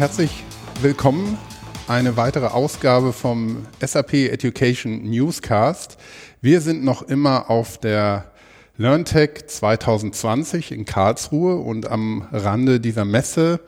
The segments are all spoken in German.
herzlich willkommen. Eine weitere Ausgabe vom SAP Education Newscast. Wir sind noch immer auf der LearnTech 2020 in Karlsruhe und am Rande dieser Messe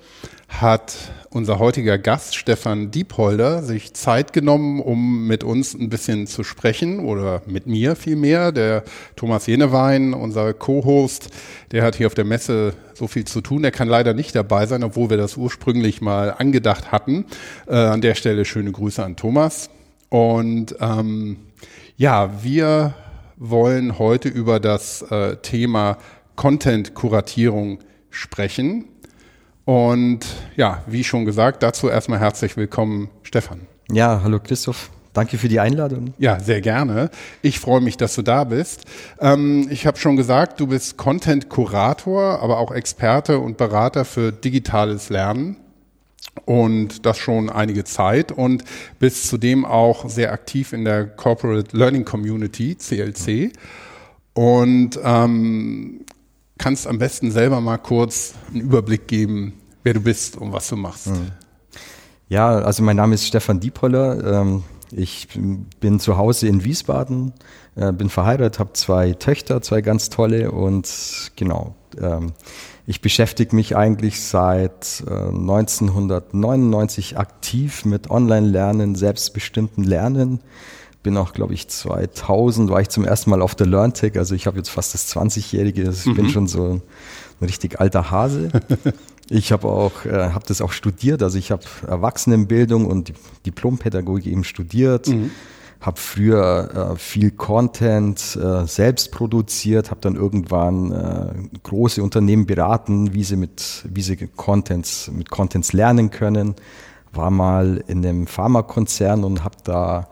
hat unser heutiger Gast Stefan Diepholder sich Zeit genommen, um mit uns ein bisschen zu sprechen oder mit mir vielmehr. Der Thomas Jenewein, unser Co-Host, der hat hier auf der Messe so viel zu tun. Der kann leider nicht dabei sein, obwohl wir das ursprünglich mal angedacht hatten. Äh, an der Stelle schöne Grüße an Thomas. Und ähm, ja, wir wollen heute über das äh, Thema Content-Kuratierung sprechen. Und ja, wie schon gesagt, dazu erstmal herzlich willkommen, Stefan. Ja, hallo Christoph. Danke für die Einladung. Ja, sehr gerne. Ich freue mich, dass du da bist. Ähm, ich habe schon gesagt, du bist Content-Kurator, aber auch Experte und Berater für digitales Lernen und das schon einige Zeit und bist zudem auch sehr aktiv in der Corporate Learning Community, CLC. Und ähm, kannst am besten selber mal kurz einen Überblick geben, wer du bist und was du machst. Mhm. Ja, also mein Name ist Stefan Diepoller. Ähm, ich bin zu Hause in Wiesbaden, äh, bin verheiratet, habe zwei Töchter, zwei ganz tolle und genau. Ähm, ich beschäftige mich eigentlich seit 1999 äh, aktiv mit Online-Lernen, selbstbestimmten Lernen. Bin auch, glaube ich, 2000 war ich zum ersten Mal auf der LearnTech. Also ich habe jetzt fast das 20-Jährige. Also ich mhm. bin schon so ein richtig alter Hase. Ich habe auch, äh, habe das auch studiert. Also ich habe Erwachsenenbildung und Diplompädagogik eben studiert. Mhm habe früher äh, viel Content äh, selbst produziert, habe dann irgendwann äh, große Unternehmen beraten, wie sie mit wie sie Contents mit Contents lernen können. War mal in einem Pharmakonzern und habe da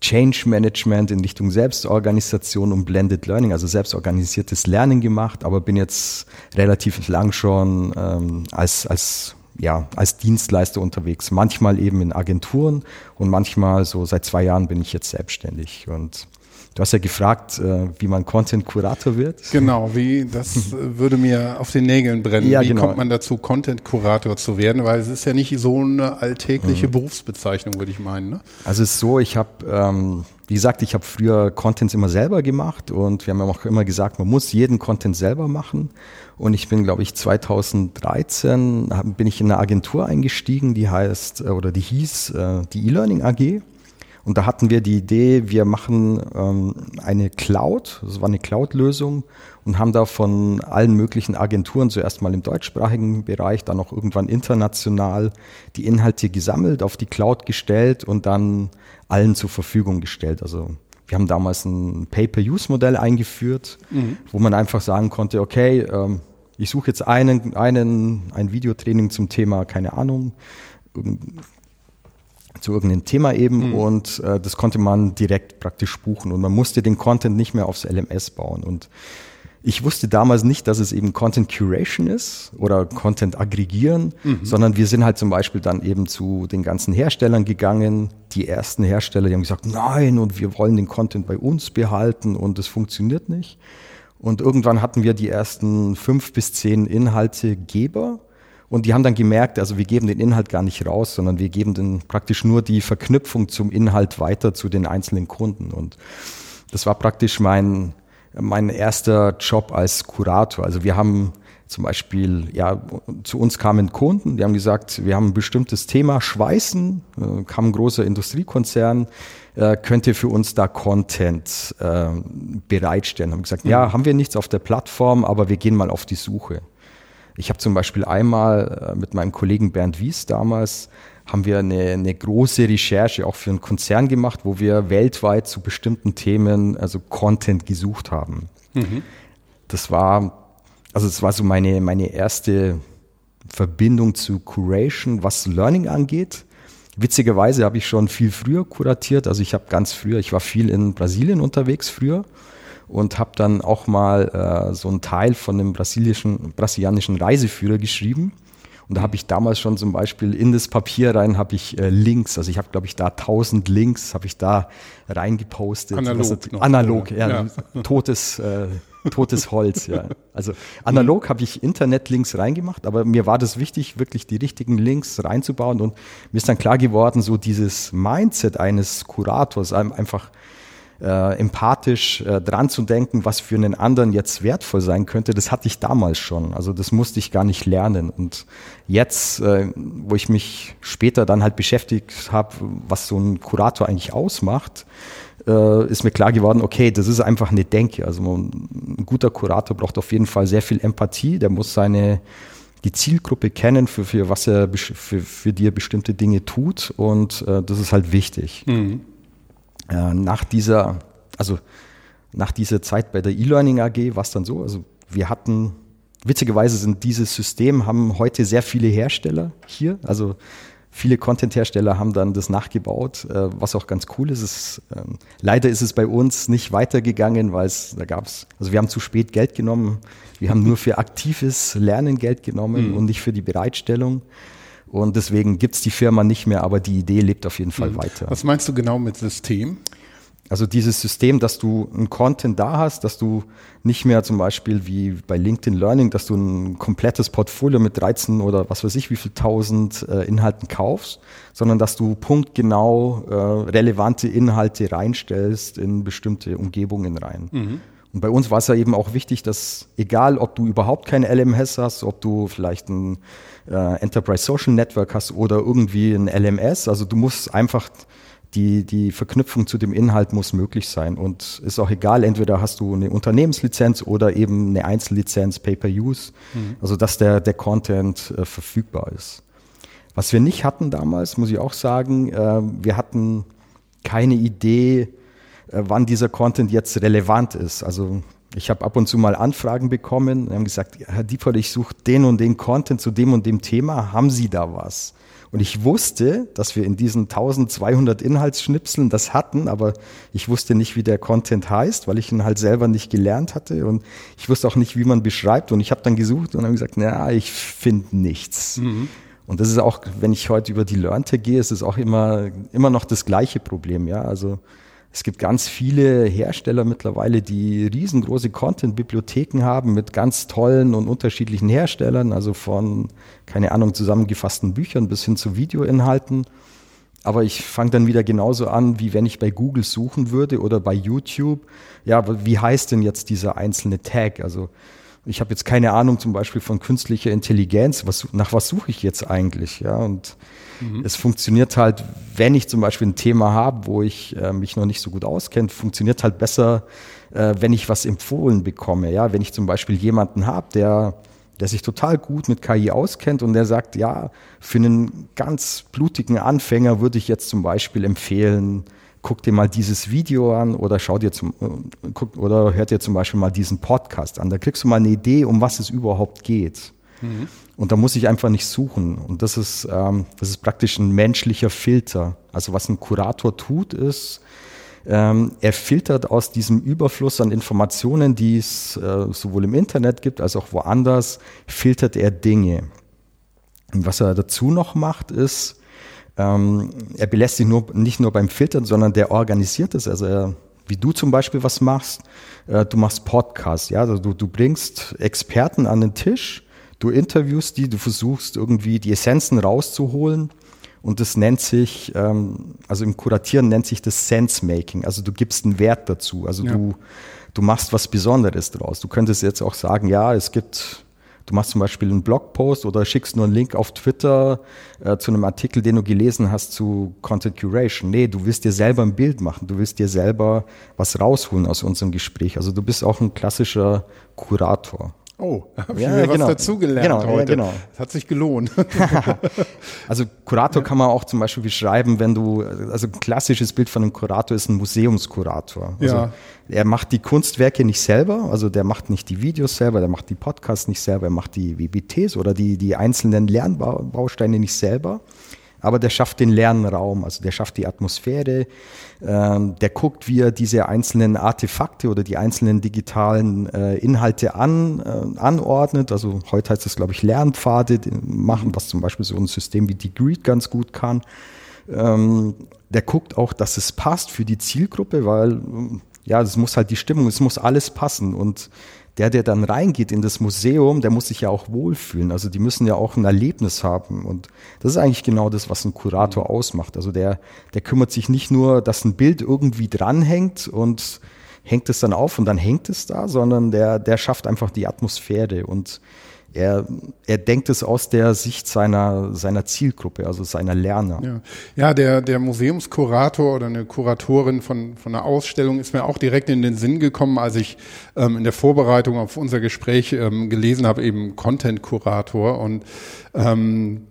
Change Management in Richtung Selbstorganisation und Blended Learning, also selbstorganisiertes Lernen gemacht, aber bin jetzt relativ lang schon ähm, als als ja, als Dienstleister unterwegs. Manchmal eben in Agenturen und manchmal so seit zwei Jahren bin ich jetzt selbstständig. Und du hast ja gefragt, äh, wie man Content-Kurator wird. Genau, wie, das würde mir auf den Nägeln brennen. Ja, wie genau. kommt man dazu, Content-Kurator zu werden? Weil es ist ja nicht so eine alltägliche mhm. Berufsbezeichnung, würde ich meinen. Ne? Also es ist so, ich habe, ähm, wie gesagt, ich habe früher Contents immer selber gemacht und wir haben ja auch immer gesagt, man muss jeden Content selber machen. Und ich bin, glaube ich, 2013 bin ich in eine Agentur eingestiegen, die heißt äh, oder die hieß äh, die E-Learning AG. Und da hatten wir die Idee, wir machen ähm, eine Cloud, das war eine Cloud-Lösung und haben da von allen möglichen Agenturen zuerst mal im deutschsprachigen Bereich, dann auch irgendwann international die Inhalte gesammelt, auf die Cloud gestellt und dann allen zur Verfügung gestellt. Also wir haben damals ein Pay-per-Use-Modell eingeführt, mhm. wo man einfach sagen konnte, okay, ähm, ich suche jetzt einen, einen, ein Videotraining zum Thema, keine Ahnung, zu irgendeinem Thema eben mhm. und äh, das konnte man direkt praktisch buchen und man musste den Content nicht mehr aufs LMS bauen und ich wusste damals nicht, dass es eben Content Curation ist oder Content aggregieren, mhm. sondern wir sind halt zum Beispiel dann eben zu den ganzen Herstellern gegangen. Die ersten Hersteller, die haben gesagt, nein, und wir wollen den Content bei uns behalten und es funktioniert nicht. Und irgendwann hatten wir die ersten fünf bis zehn Inhaltegeber. Und die haben dann gemerkt, also wir geben den Inhalt gar nicht raus, sondern wir geben dann praktisch nur die Verknüpfung zum Inhalt weiter zu den einzelnen Kunden. Und das war praktisch mein, mein erster Job als Kurator. Also wir haben zum Beispiel, ja, zu uns kamen Kunden, die haben gesagt, wir haben ein bestimmtes Thema, Schweißen, äh, kam ein großer Industriekonzern, äh, könnte für uns da Content äh, bereitstellen. Haben gesagt, mhm. ja, haben wir nichts auf der Plattform, aber wir gehen mal auf die Suche. Ich habe zum Beispiel einmal äh, mit meinem Kollegen Bernd Wies damals haben wir eine, eine große Recherche auch für einen Konzern gemacht, wo wir weltweit zu bestimmten Themen also Content gesucht haben. Mhm. Das war, also es war so meine, meine erste Verbindung zu Curation, was Learning angeht. Witzigerweise habe ich schon viel früher kuratiert. Also ich habe ganz früher, ich war viel in Brasilien unterwegs früher und habe dann auch mal äh, so einen Teil von einem brasilischen, brasilianischen Reiseführer geschrieben. Und da habe ich damals schon zum Beispiel in das Papier rein habe ich äh, Links, also ich habe glaube ich da 1000 Links habe ich da reingepostet. Analog, noch, analog, ja, ja. totes äh, totes Holz, ja. Also analog habe ich Internetlinks reingemacht, aber mir war das wichtig, wirklich die richtigen Links reinzubauen und mir ist dann klar geworden, so dieses Mindset eines Kurators, einfach äh, empathisch äh, dran zu denken, was für einen anderen jetzt wertvoll sein könnte, das hatte ich damals schon. Also das musste ich gar nicht lernen. Und jetzt, äh, wo ich mich später dann halt beschäftigt habe, was so ein Kurator eigentlich ausmacht, äh, ist mir klar geworden, okay, das ist einfach eine Denke. Also ein guter Kurator braucht auf jeden Fall sehr viel Empathie, der muss seine die Zielgruppe kennen, für, für was er für, für die er bestimmte Dinge tut und äh, das ist halt wichtig. Mhm. Äh, nach dieser, also nach dieser Zeit bei der E-Learning AG war es dann so, also wir hatten, witzigerweise sind dieses System, haben heute sehr viele Hersteller hier, also viele Content-Hersteller haben dann das nachgebaut, äh, was auch ganz cool ist. ist ähm, leider ist es bei uns nicht weitergegangen, weil es, da gab es, also wir haben zu spät Geld genommen, wir haben nur für aktives Lernen Geld genommen mhm. und nicht für die Bereitstellung. Und deswegen gibt es die Firma nicht mehr, aber die Idee lebt auf jeden Fall mhm. weiter. Was meinst du genau mit System? Also dieses System, dass du ein Content da hast, dass du nicht mehr zum Beispiel wie bei LinkedIn Learning, dass du ein komplettes Portfolio mit 13 oder was weiß ich wie viel tausend äh, Inhalten kaufst, sondern dass du punktgenau äh, relevante Inhalte reinstellst in bestimmte Umgebungen rein. Mhm. Und bei uns war es ja eben auch wichtig, dass egal, ob du überhaupt keine LMS hast, ob du vielleicht ein äh, Enterprise Social Network hast oder irgendwie ein LMS, also du musst einfach die, die Verknüpfung zu dem Inhalt muss möglich sein. Und ist auch egal, entweder hast du eine Unternehmenslizenz oder eben eine Einzellizenz Pay-per-Use, mhm. also dass der, der Content äh, verfügbar ist. Was wir nicht hatten damals, muss ich auch sagen, äh, wir hatten keine Idee, wann dieser Content jetzt relevant ist. Also ich habe ab und zu mal Anfragen bekommen und haben gesagt, Herr Diepold, ich suche den und den Content zu dem und dem Thema, haben Sie da was? Und ich wusste, dass wir in diesen 1200 Inhaltsschnipseln das hatten, aber ich wusste nicht, wie der Content heißt, weil ich ihn halt selber nicht gelernt hatte und ich wusste auch nicht, wie man beschreibt. Und ich habe dann gesucht und habe gesagt, na, ich finde nichts. Mhm. Und das ist auch, wenn ich heute über die Lernte gehe, ist es auch immer, immer noch das gleiche Problem. Ja, also es gibt ganz viele Hersteller mittlerweile, die riesengroße Content-Bibliotheken haben mit ganz tollen und unterschiedlichen Herstellern, also von, keine Ahnung, zusammengefassten Büchern bis hin zu Videoinhalten. Aber ich fange dann wieder genauso an, wie wenn ich bei Google suchen würde oder bei YouTube. Ja, wie heißt denn jetzt dieser einzelne Tag? Also ich habe jetzt keine Ahnung zum Beispiel von künstlicher Intelligenz. Was, nach was suche ich jetzt eigentlich? Ja, und mhm. es funktioniert halt, wenn ich zum Beispiel ein Thema habe, wo ich äh, mich noch nicht so gut auskenne, funktioniert halt besser, äh, wenn ich was empfohlen bekomme. Ja, wenn ich zum Beispiel jemanden habe, der der sich total gut mit KI auskennt und der sagt, ja, für einen ganz blutigen Anfänger würde ich jetzt zum Beispiel empfehlen, guck dir mal dieses Video an oder schau dir zum, äh, guck, oder hört dir zum Beispiel mal diesen Podcast an. Da kriegst du mal eine Idee, um was es überhaupt geht. Mhm. Und da muss ich einfach nicht suchen. Und das ist, ähm, das ist praktisch ein menschlicher Filter. Also was ein Kurator tut, ist, ähm, er filtert aus diesem Überfluss an Informationen, die es äh, sowohl im Internet gibt als auch woanders, filtert er Dinge. Und was er dazu noch macht, ist, ähm, er belässt sich nur, nicht nur beim Filtern, sondern der organisiert es. Also er, wie du zum Beispiel was machst, äh, du machst Podcasts, ja, also du, du bringst Experten an den Tisch, du interviewst die, du versuchst irgendwie die Essenzen rauszuholen. Und das nennt sich, ähm, also im Kuratieren nennt sich das Sense-Making. Also du gibst einen Wert dazu. Also ja. du, du machst was Besonderes draus. Du könntest jetzt auch sagen, ja, es gibt Du machst zum Beispiel einen Blogpost oder schickst nur einen Link auf Twitter äh, zu einem Artikel, den du gelesen hast zu Content Curation. Nee, du willst dir selber ein Bild machen. Du willst dir selber was rausholen aus unserem Gespräch. Also du bist auch ein klassischer Kurator. Oh, habe ich ja, mir genau. was dazugelernt genau, heute. Ja, genau. Das hat sich gelohnt. also Kurator ja. kann man auch zum Beispiel beschreiben, wenn du, also ein klassisches Bild von einem Kurator ist ein Museumskurator. Also ja. Er macht die Kunstwerke nicht selber, also der macht nicht die Videos selber, der macht die Podcasts nicht selber, er macht die WBTs oder die, die einzelnen Lernbausteine nicht selber aber der schafft den Lernraum, also der schafft die Atmosphäre, ähm, der guckt, wie er diese einzelnen Artefakte oder die einzelnen digitalen äh, Inhalte an, äh, anordnet. Also heute heißt das, glaube ich, Lernpfade machen, was zum Beispiel so ein System wie Degreed ganz gut kann. Ähm, der guckt auch, dass es passt für die Zielgruppe, weil ja, es muss halt die Stimmung, es muss alles passen und der, der dann reingeht in das Museum, der muss sich ja auch wohlfühlen. Also die müssen ja auch ein Erlebnis haben. Und das ist eigentlich genau das, was ein Kurator ausmacht. Also der, der kümmert sich nicht nur, dass ein Bild irgendwie dranhängt und hängt es dann auf und dann hängt es da, sondern der, der schafft einfach die Atmosphäre und er, er denkt es aus der Sicht seiner, seiner Zielgruppe, also seiner Lerner. Ja, ja der, der Museumskurator oder eine Kuratorin von, von einer Ausstellung ist mir auch direkt in den Sinn gekommen, als ich ähm, in der Vorbereitung auf unser Gespräch ähm, gelesen habe, eben Content-Kurator. Und ähm,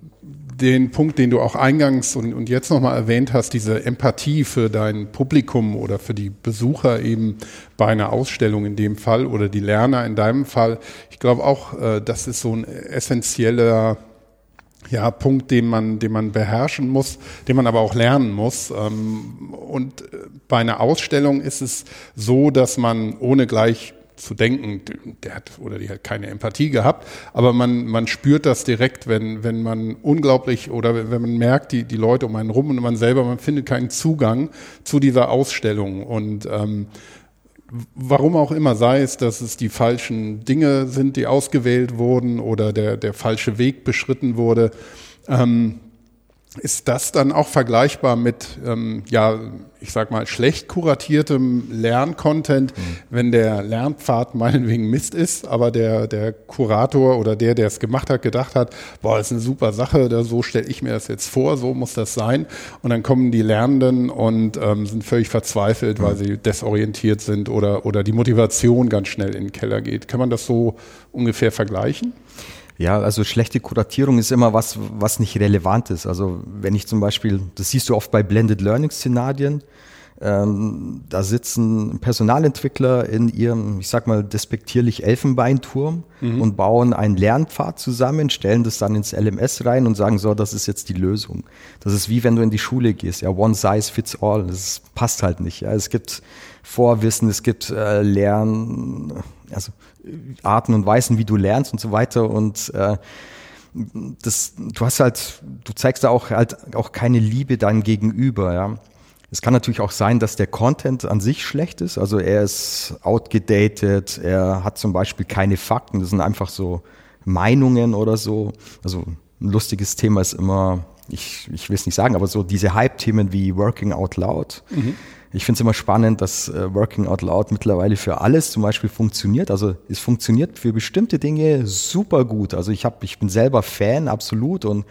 den Punkt, den du auch eingangs und, und jetzt nochmal erwähnt hast, diese Empathie für dein Publikum oder für die Besucher eben bei einer Ausstellung in dem Fall oder die Lerner in deinem Fall. Ich glaube auch, äh, das ist so ein essentieller ja, Punkt, den man, den man beherrschen muss, den man aber auch lernen muss. Ähm, und äh, bei einer Ausstellung ist es so, dass man ohne gleich zu denken, der hat oder die hat keine Empathie gehabt, aber man, man spürt das direkt, wenn, wenn man unglaublich oder wenn man merkt, die, die Leute um einen rum und man selber, man findet keinen Zugang zu dieser Ausstellung. Und ähm, warum auch immer, sei es, dass es die falschen Dinge sind, die ausgewählt wurden oder der, der falsche Weg beschritten wurde, ähm, ist das dann auch vergleichbar mit, ähm, ja, ich sag mal, schlecht kuratiertem Lerncontent, mhm. wenn der Lernpfad meinetwegen Mist ist, aber der, der Kurator oder der, der es gemacht hat, gedacht hat, boah, ist eine super Sache, da, so stelle ich mir das jetzt vor, so muss das sein. Und dann kommen die Lernenden und ähm, sind völlig verzweifelt, mhm. weil sie desorientiert sind oder, oder die Motivation ganz schnell in den Keller geht. Kann man das so ungefähr vergleichen? Ja, also schlechte Kuratierung ist immer was, was nicht relevant ist. Also wenn ich zum Beispiel, das siehst du oft bei Blended Learning Szenarien, ähm, da sitzen Personalentwickler in ihrem, ich sag mal, despektierlich Elfenbeinturm mhm. und bauen einen Lernpfad zusammen, stellen das dann ins LMS rein und sagen, so, das ist jetzt die Lösung. Das ist wie wenn du in die Schule gehst, ja, one size fits all. Das passt halt nicht. Ja. Es gibt Vorwissen, es gibt äh, Lern, also Arten und Weisen, wie du lernst und so weiter. Und äh, das, du hast halt, du zeigst da auch halt auch keine Liebe deinem Gegenüber, ja. Es kann natürlich auch sein, dass der Content an sich schlecht ist. Also er ist outgedatet, er hat zum Beispiel keine Fakten, das sind einfach so Meinungen oder so. Also ein lustiges Thema ist immer, ich, ich will es nicht sagen, aber so diese Hype-Themen wie Working Out Loud. Mhm. Ich finde es immer spannend, dass äh, Working Out Loud mittlerweile für alles zum Beispiel funktioniert. Also es funktioniert für bestimmte Dinge super gut. Also ich habe, ich bin selber Fan, absolut. Und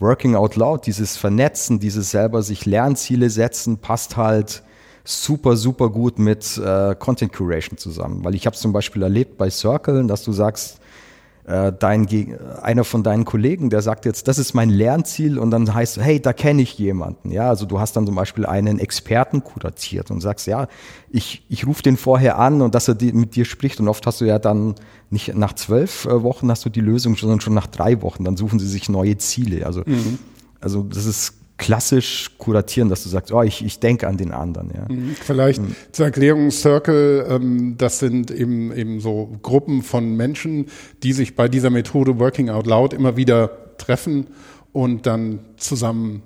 Working Out Loud, dieses Vernetzen, dieses selber sich Lernziele setzen, passt halt super, super gut mit äh, Content Curation zusammen. Weil ich habe zum Beispiel erlebt bei Circle, dass du sagst, äh, dein, einer von deinen Kollegen, der sagt jetzt, das ist mein Lernziel und dann heißt, hey, da kenne ich jemanden. Ja, also du hast dann zum Beispiel einen Experten kuratiert und sagst, ja, ich, ich rufe den vorher an und dass er die, mit dir spricht und oft hast du ja dann nicht nach zwölf äh, Wochen hast du die Lösung, sondern schon nach drei Wochen. Dann suchen sie sich neue Ziele. Also, mhm. also das ist klassisch kuratieren, dass du sagst, oh, ich, ich denke an den anderen. Ja. Mhm. Vielleicht mhm. zur Erklärung, Circle, ähm, das sind eben, eben so Gruppen von Menschen, die sich bei dieser Methode Working Out Loud immer wieder treffen und dann zusammen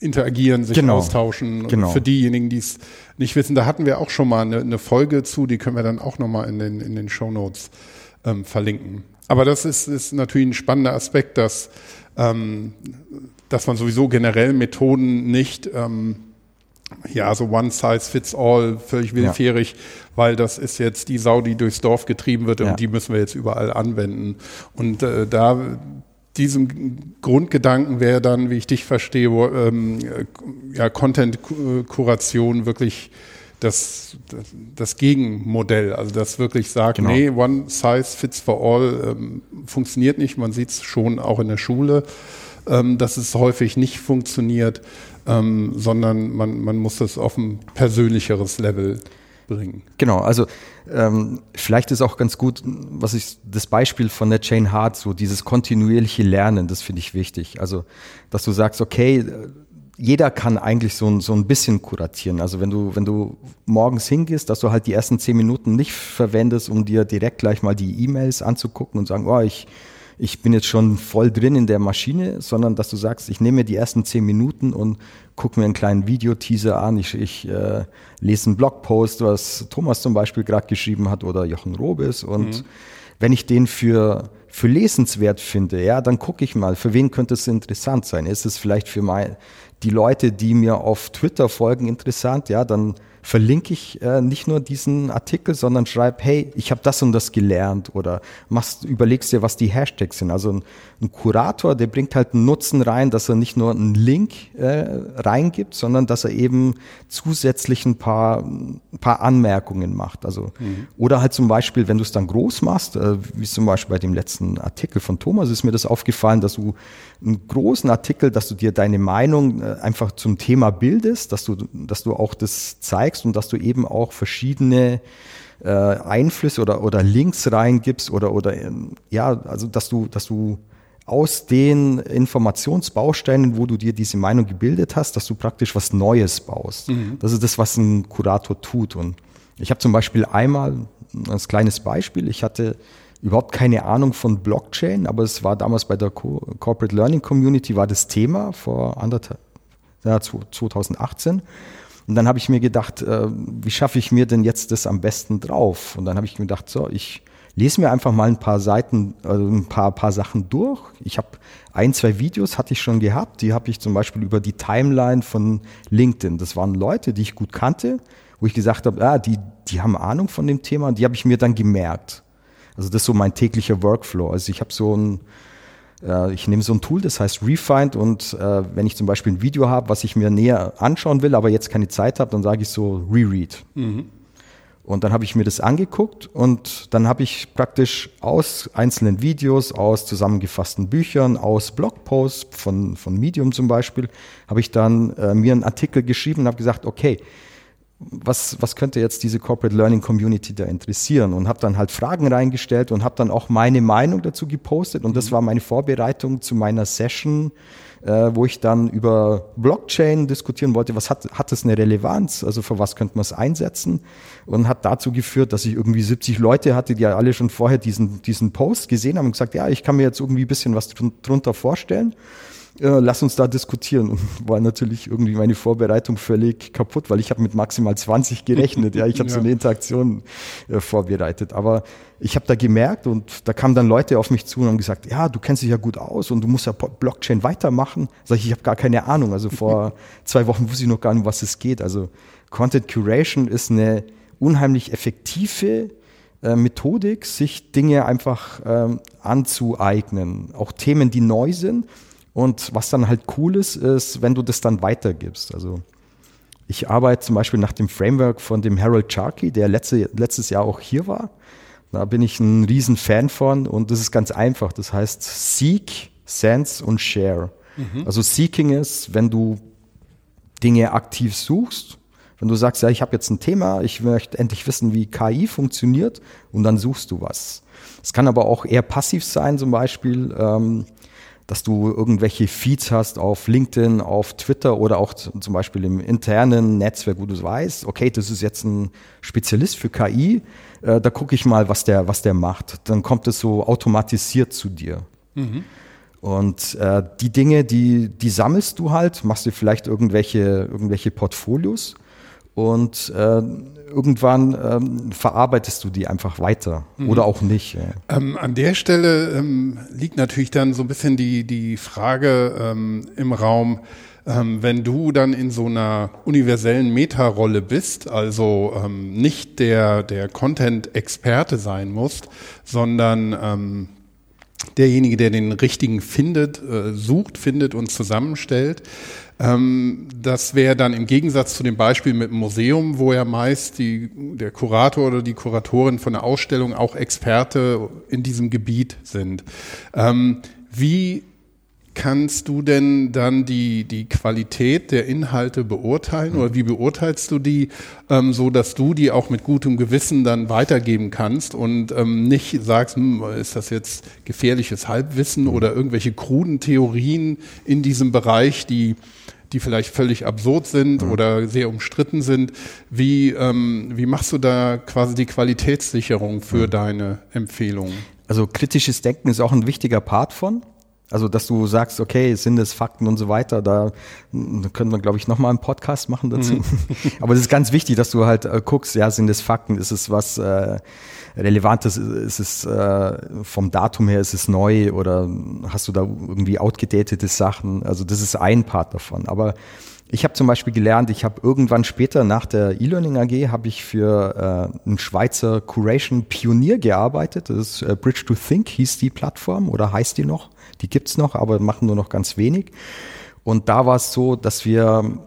interagieren, sich genau. austauschen. Genau. Für diejenigen, die es nicht wissen, da hatten wir auch schon mal eine, eine Folge zu, die können wir dann auch nochmal in den, in den Show Notes ähm, verlinken. Aber das ist, ist natürlich ein spannender Aspekt, dass ähm, dass man sowieso generell Methoden nicht ähm, ja, so one size fits all, völlig willfährig, ja. weil das ist jetzt die Sau, die durchs Dorf getrieben wird ja. und die müssen wir jetzt überall anwenden. Und äh, da diesem Grundgedanken wäre dann, wie ich dich verstehe, wo, ähm, ja, Content-Kuration wirklich das, das, das, Gegenmodell, also das wirklich sagt, genau. nee, one size fits for all ähm, funktioniert nicht. Man sieht es schon auch in der Schule ähm, dass es häufig nicht funktioniert, ähm, sondern man, man muss das auf ein persönlicheres Level bringen. Genau, also ähm, vielleicht ist auch ganz gut, was ich das Beispiel von der Jane Hart, so dieses kontinuierliche Lernen, das finde ich wichtig. Also, dass du sagst, okay, jeder kann eigentlich so, ein so ein bisschen kuratieren. Also wenn du, wenn du morgens hingehst, dass du halt die ersten zehn Minuten nicht verwendest, um dir direkt gleich mal die E-Mails anzugucken und sagen, oh, ich ich bin jetzt schon voll drin in der Maschine, sondern dass du sagst, ich nehme mir die ersten zehn Minuten und gucke mir einen kleinen Videoteaser an. Ich, ich äh, lese einen Blogpost, was Thomas zum Beispiel gerade geschrieben hat oder Jochen Robes und mhm. wenn ich den für für lesenswert finde, ja, dann gucke ich mal, für wen könnte es interessant sein? Ist es vielleicht für mein, die Leute, die mir auf Twitter folgen, interessant? Ja, dann verlinke ich äh, nicht nur diesen Artikel, sondern schreibe, hey, ich habe das und das gelernt oder machst, überlegst dir, was die Hashtags sind. Also ein, ein, Kurator, der bringt halt einen Nutzen rein, dass er nicht nur einen Link äh, reingibt, sondern dass er eben zusätzlich ein paar, ein paar Anmerkungen macht. Also mhm. oder halt zum Beispiel, wenn du es dann groß machst, äh, wie zum Beispiel bei dem letzten Artikel von Thomas, ist mir das aufgefallen, dass du einen großen Artikel, dass du dir deine Meinung äh, einfach zum Thema bildest, dass du, dass du auch das zeigst und dass du eben auch verschiedene äh, Einflüsse oder, oder Links reingibst oder, oder ähm, ja, also dass du, dass du aus den Informationsbausteinen, wo du dir diese Meinung gebildet hast, dass du praktisch was Neues baust. Mhm. Das ist das, was ein Kurator tut. Und ich habe zum Beispiel einmal, als kleines Beispiel, ich hatte überhaupt keine Ahnung von Blockchain, aber es war damals bei der Co Corporate Learning Community war das Thema vor anderthalb, ja, 2018. Und dann habe ich mir gedacht, äh, wie schaffe ich mir denn jetzt das am besten drauf? Und dann habe ich mir gedacht, so, ich lese mir einfach mal ein paar Seiten, also ein paar, paar Sachen durch. Ich habe ein, zwei Videos hatte ich schon gehabt. Die habe ich zum Beispiel über die Timeline von LinkedIn. Das waren Leute, die ich gut kannte, wo ich gesagt habe, ah, die, die haben Ahnung von dem Thema. Und die habe ich mir dann gemerkt. Also das ist so mein täglicher Workflow. Also ich habe so ein, äh, ich nehme so ein Tool, das heißt Refind und äh, wenn ich zum Beispiel ein Video habe, was ich mir näher anschauen will, aber jetzt keine Zeit habe, dann sage ich so Reread. Mhm. Und dann habe ich mir das angeguckt und dann habe ich praktisch aus einzelnen Videos, aus zusammengefassten Büchern, aus Blogposts von, von Medium zum Beispiel, habe ich dann äh, mir einen Artikel geschrieben und habe gesagt, okay, was, was könnte jetzt diese Corporate Learning Community da interessieren? Und habe dann halt Fragen reingestellt und habe dann auch meine Meinung dazu gepostet. Und das mhm. war meine Vorbereitung zu meiner Session, äh, wo ich dann über Blockchain diskutieren wollte. Was hat, hat das eine Relevanz? Also für was könnte man es einsetzen? Und hat dazu geführt, dass ich irgendwie 70 Leute hatte, die ja alle schon vorher diesen, diesen Post gesehen haben und gesagt, ja, ich kann mir jetzt irgendwie ein bisschen was drunter vorstellen äh, lass uns da diskutieren. Und war natürlich irgendwie meine Vorbereitung völlig kaputt, weil ich habe mit maximal 20 gerechnet. ja, ich habe ja. so eine Interaktion äh, vorbereitet. Aber ich habe da gemerkt und da kamen dann Leute auf mich zu und haben gesagt, ja, du kennst dich ja gut aus und du musst ja Blockchain weitermachen. Sag ich, ich habe gar keine Ahnung. Also vor zwei Wochen wusste ich noch gar nicht, was es geht. Also Content Curation ist eine unheimlich effektive äh, Methodik, sich Dinge einfach ähm, anzueignen. Auch Themen, die neu sind und was dann halt cool ist, ist, wenn du das dann weitergibst. Also ich arbeite zum Beispiel nach dem Framework von dem Harold Sharkey, der letzte, letztes Jahr auch hier war. Da bin ich ein riesen Fan von und das ist ganz einfach. Das heißt Seek, Sense und Share. Mhm. Also Seeking ist, wenn du Dinge aktiv suchst, wenn du sagst, ja, ich habe jetzt ein Thema, ich möchte endlich wissen, wie KI funktioniert und dann suchst du was. Es kann aber auch eher passiv sein, zum Beispiel. Ähm, dass du irgendwelche Feeds hast auf LinkedIn, auf Twitter oder auch zum Beispiel im internen Netzwerk, wo du weißt, okay, das ist jetzt ein Spezialist für KI, äh, da gucke ich mal, was der, was der macht. Dann kommt es so automatisiert zu dir. Mhm. Und äh, die Dinge, die, die sammelst du halt, machst dir vielleicht irgendwelche, irgendwelche Portfolios und äh, irgendwann ähm, verarbeitest du die einfach weiter mhm. oder auch nicht. Ja. Ähm, an der Stelle ähm, liegt natürlich dann so ein bisschen die, die Frage ähm, im Raum, ähm, wenn du dann in so einer universellen Meta-Rolle bist, also ähm, nicht der, der Content-Experte sein musst, sondern derjenige, der den richtigen findet, äh, sucht, findet und zusammenstellt, ähm, das wäre dann im Gegensatz zu dem Beispiel mit dem Museum, wo ja meist die, der Kurator oder die Kuratorin von der Ausstellung auch Experte in diesem Gebiet sind. Ähm, wie kannst du denn dann die, die Qualität der Inhalte beurteilen oder wie beurteilst du die, ähm, so dass du die auch mit gutem Gewissen dann weitergeben kannst und ähm, nicht sagst, hm, ist das jetzt gefährliches Halbwissen oder irgendwelche kruden Theorien in diesem Bereich, die die vielleicht völlig absurd sind mhm. oder sehr umstritten sind. Wie, ähm, wie machst du da quasi die Qualitätssicherung für mhm. deine Empfehlungen? Also kritisches Denken ist auch ein wichtiger Part von. Also, dass du sagst, okay, sind es Fakten und so weiter, da, können wir, glaube ich, nochmal einen Podcast machen dazu. Mhm. Aber es ist ganz wichtig, dass du halt äh, guckst, ja, sind es Fakten, ist es was äh, Relevantes, ist es äh, vom Datum her, ist es neu oder hast du da irgendwie outgedatete Sachen? Also, das ist ein Part davon. Aber ich habe zum Beispiel gelernt, ich habe irgendwann später nach der E-Learning AG habe ich für äh, einen Schweizer Curation Pionier gearbeitet. Das ist äh, Bridge to Think hieß die Plattform oder heißt die noch. Die gibt's noch, aber machen nur noch ganz wenig. Und da war es so, dass wir,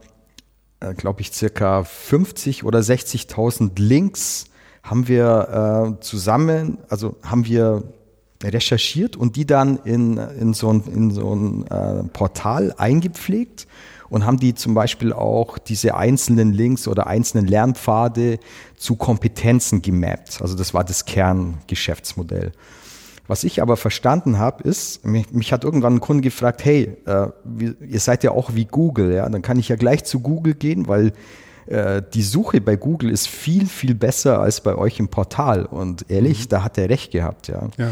äh, glaube ich, circa 50 oder 60.000 Links haben wir äh, zusammen, also haben wir recherchiert und die dann in, in so ein, in so ein äh, Portal eingepflegt und haben die zum Beispiel auch diese einzelnen Links oder einzelnen Lernpfade zu Kompetenzen gemappt. Also das war das Kerngeschäftsmodell. Was ich aber verstanden habe, ist, mich, mich, hat irgendwann ein Kunde gefragt, hey, äh, wie, ihr seid ja auch wie Google, ja, dann kann ich ja gleich zu Google gehen, weil äh, die Suche bei Google ist viel, viel besser als bei euch im Portal. Und ehrlich, mhm. da hat er recht gehabt, ja. ja.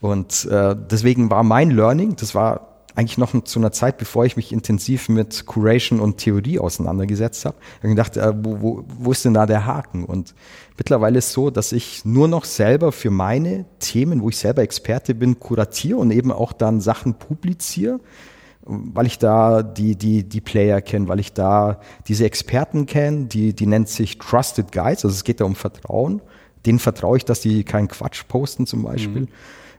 Und äh, deswegen war mein Learning, das war eigentlich noch zu einer Zeit, bevor ich mich intensiv mit Curation und Theorie auseinandergesetzt habe, habe ich gedacht, äh, wo, wo, wo ist denn da der Haken? Und mittlerweile ist es so, dass ich nur noch selber für meine Themen, wo ich selber Experte bin, kuratiere und eben auch dann Sachen publiziere, weil ich da die, die, die Player kenne, weil ich da diese Experten kenne, die, die nennt sich Trusted Guides, also es geht da um Vertrauen. Denen vertraue ich, dass die keinen Quatsch posten zum Beispiel. Mhm.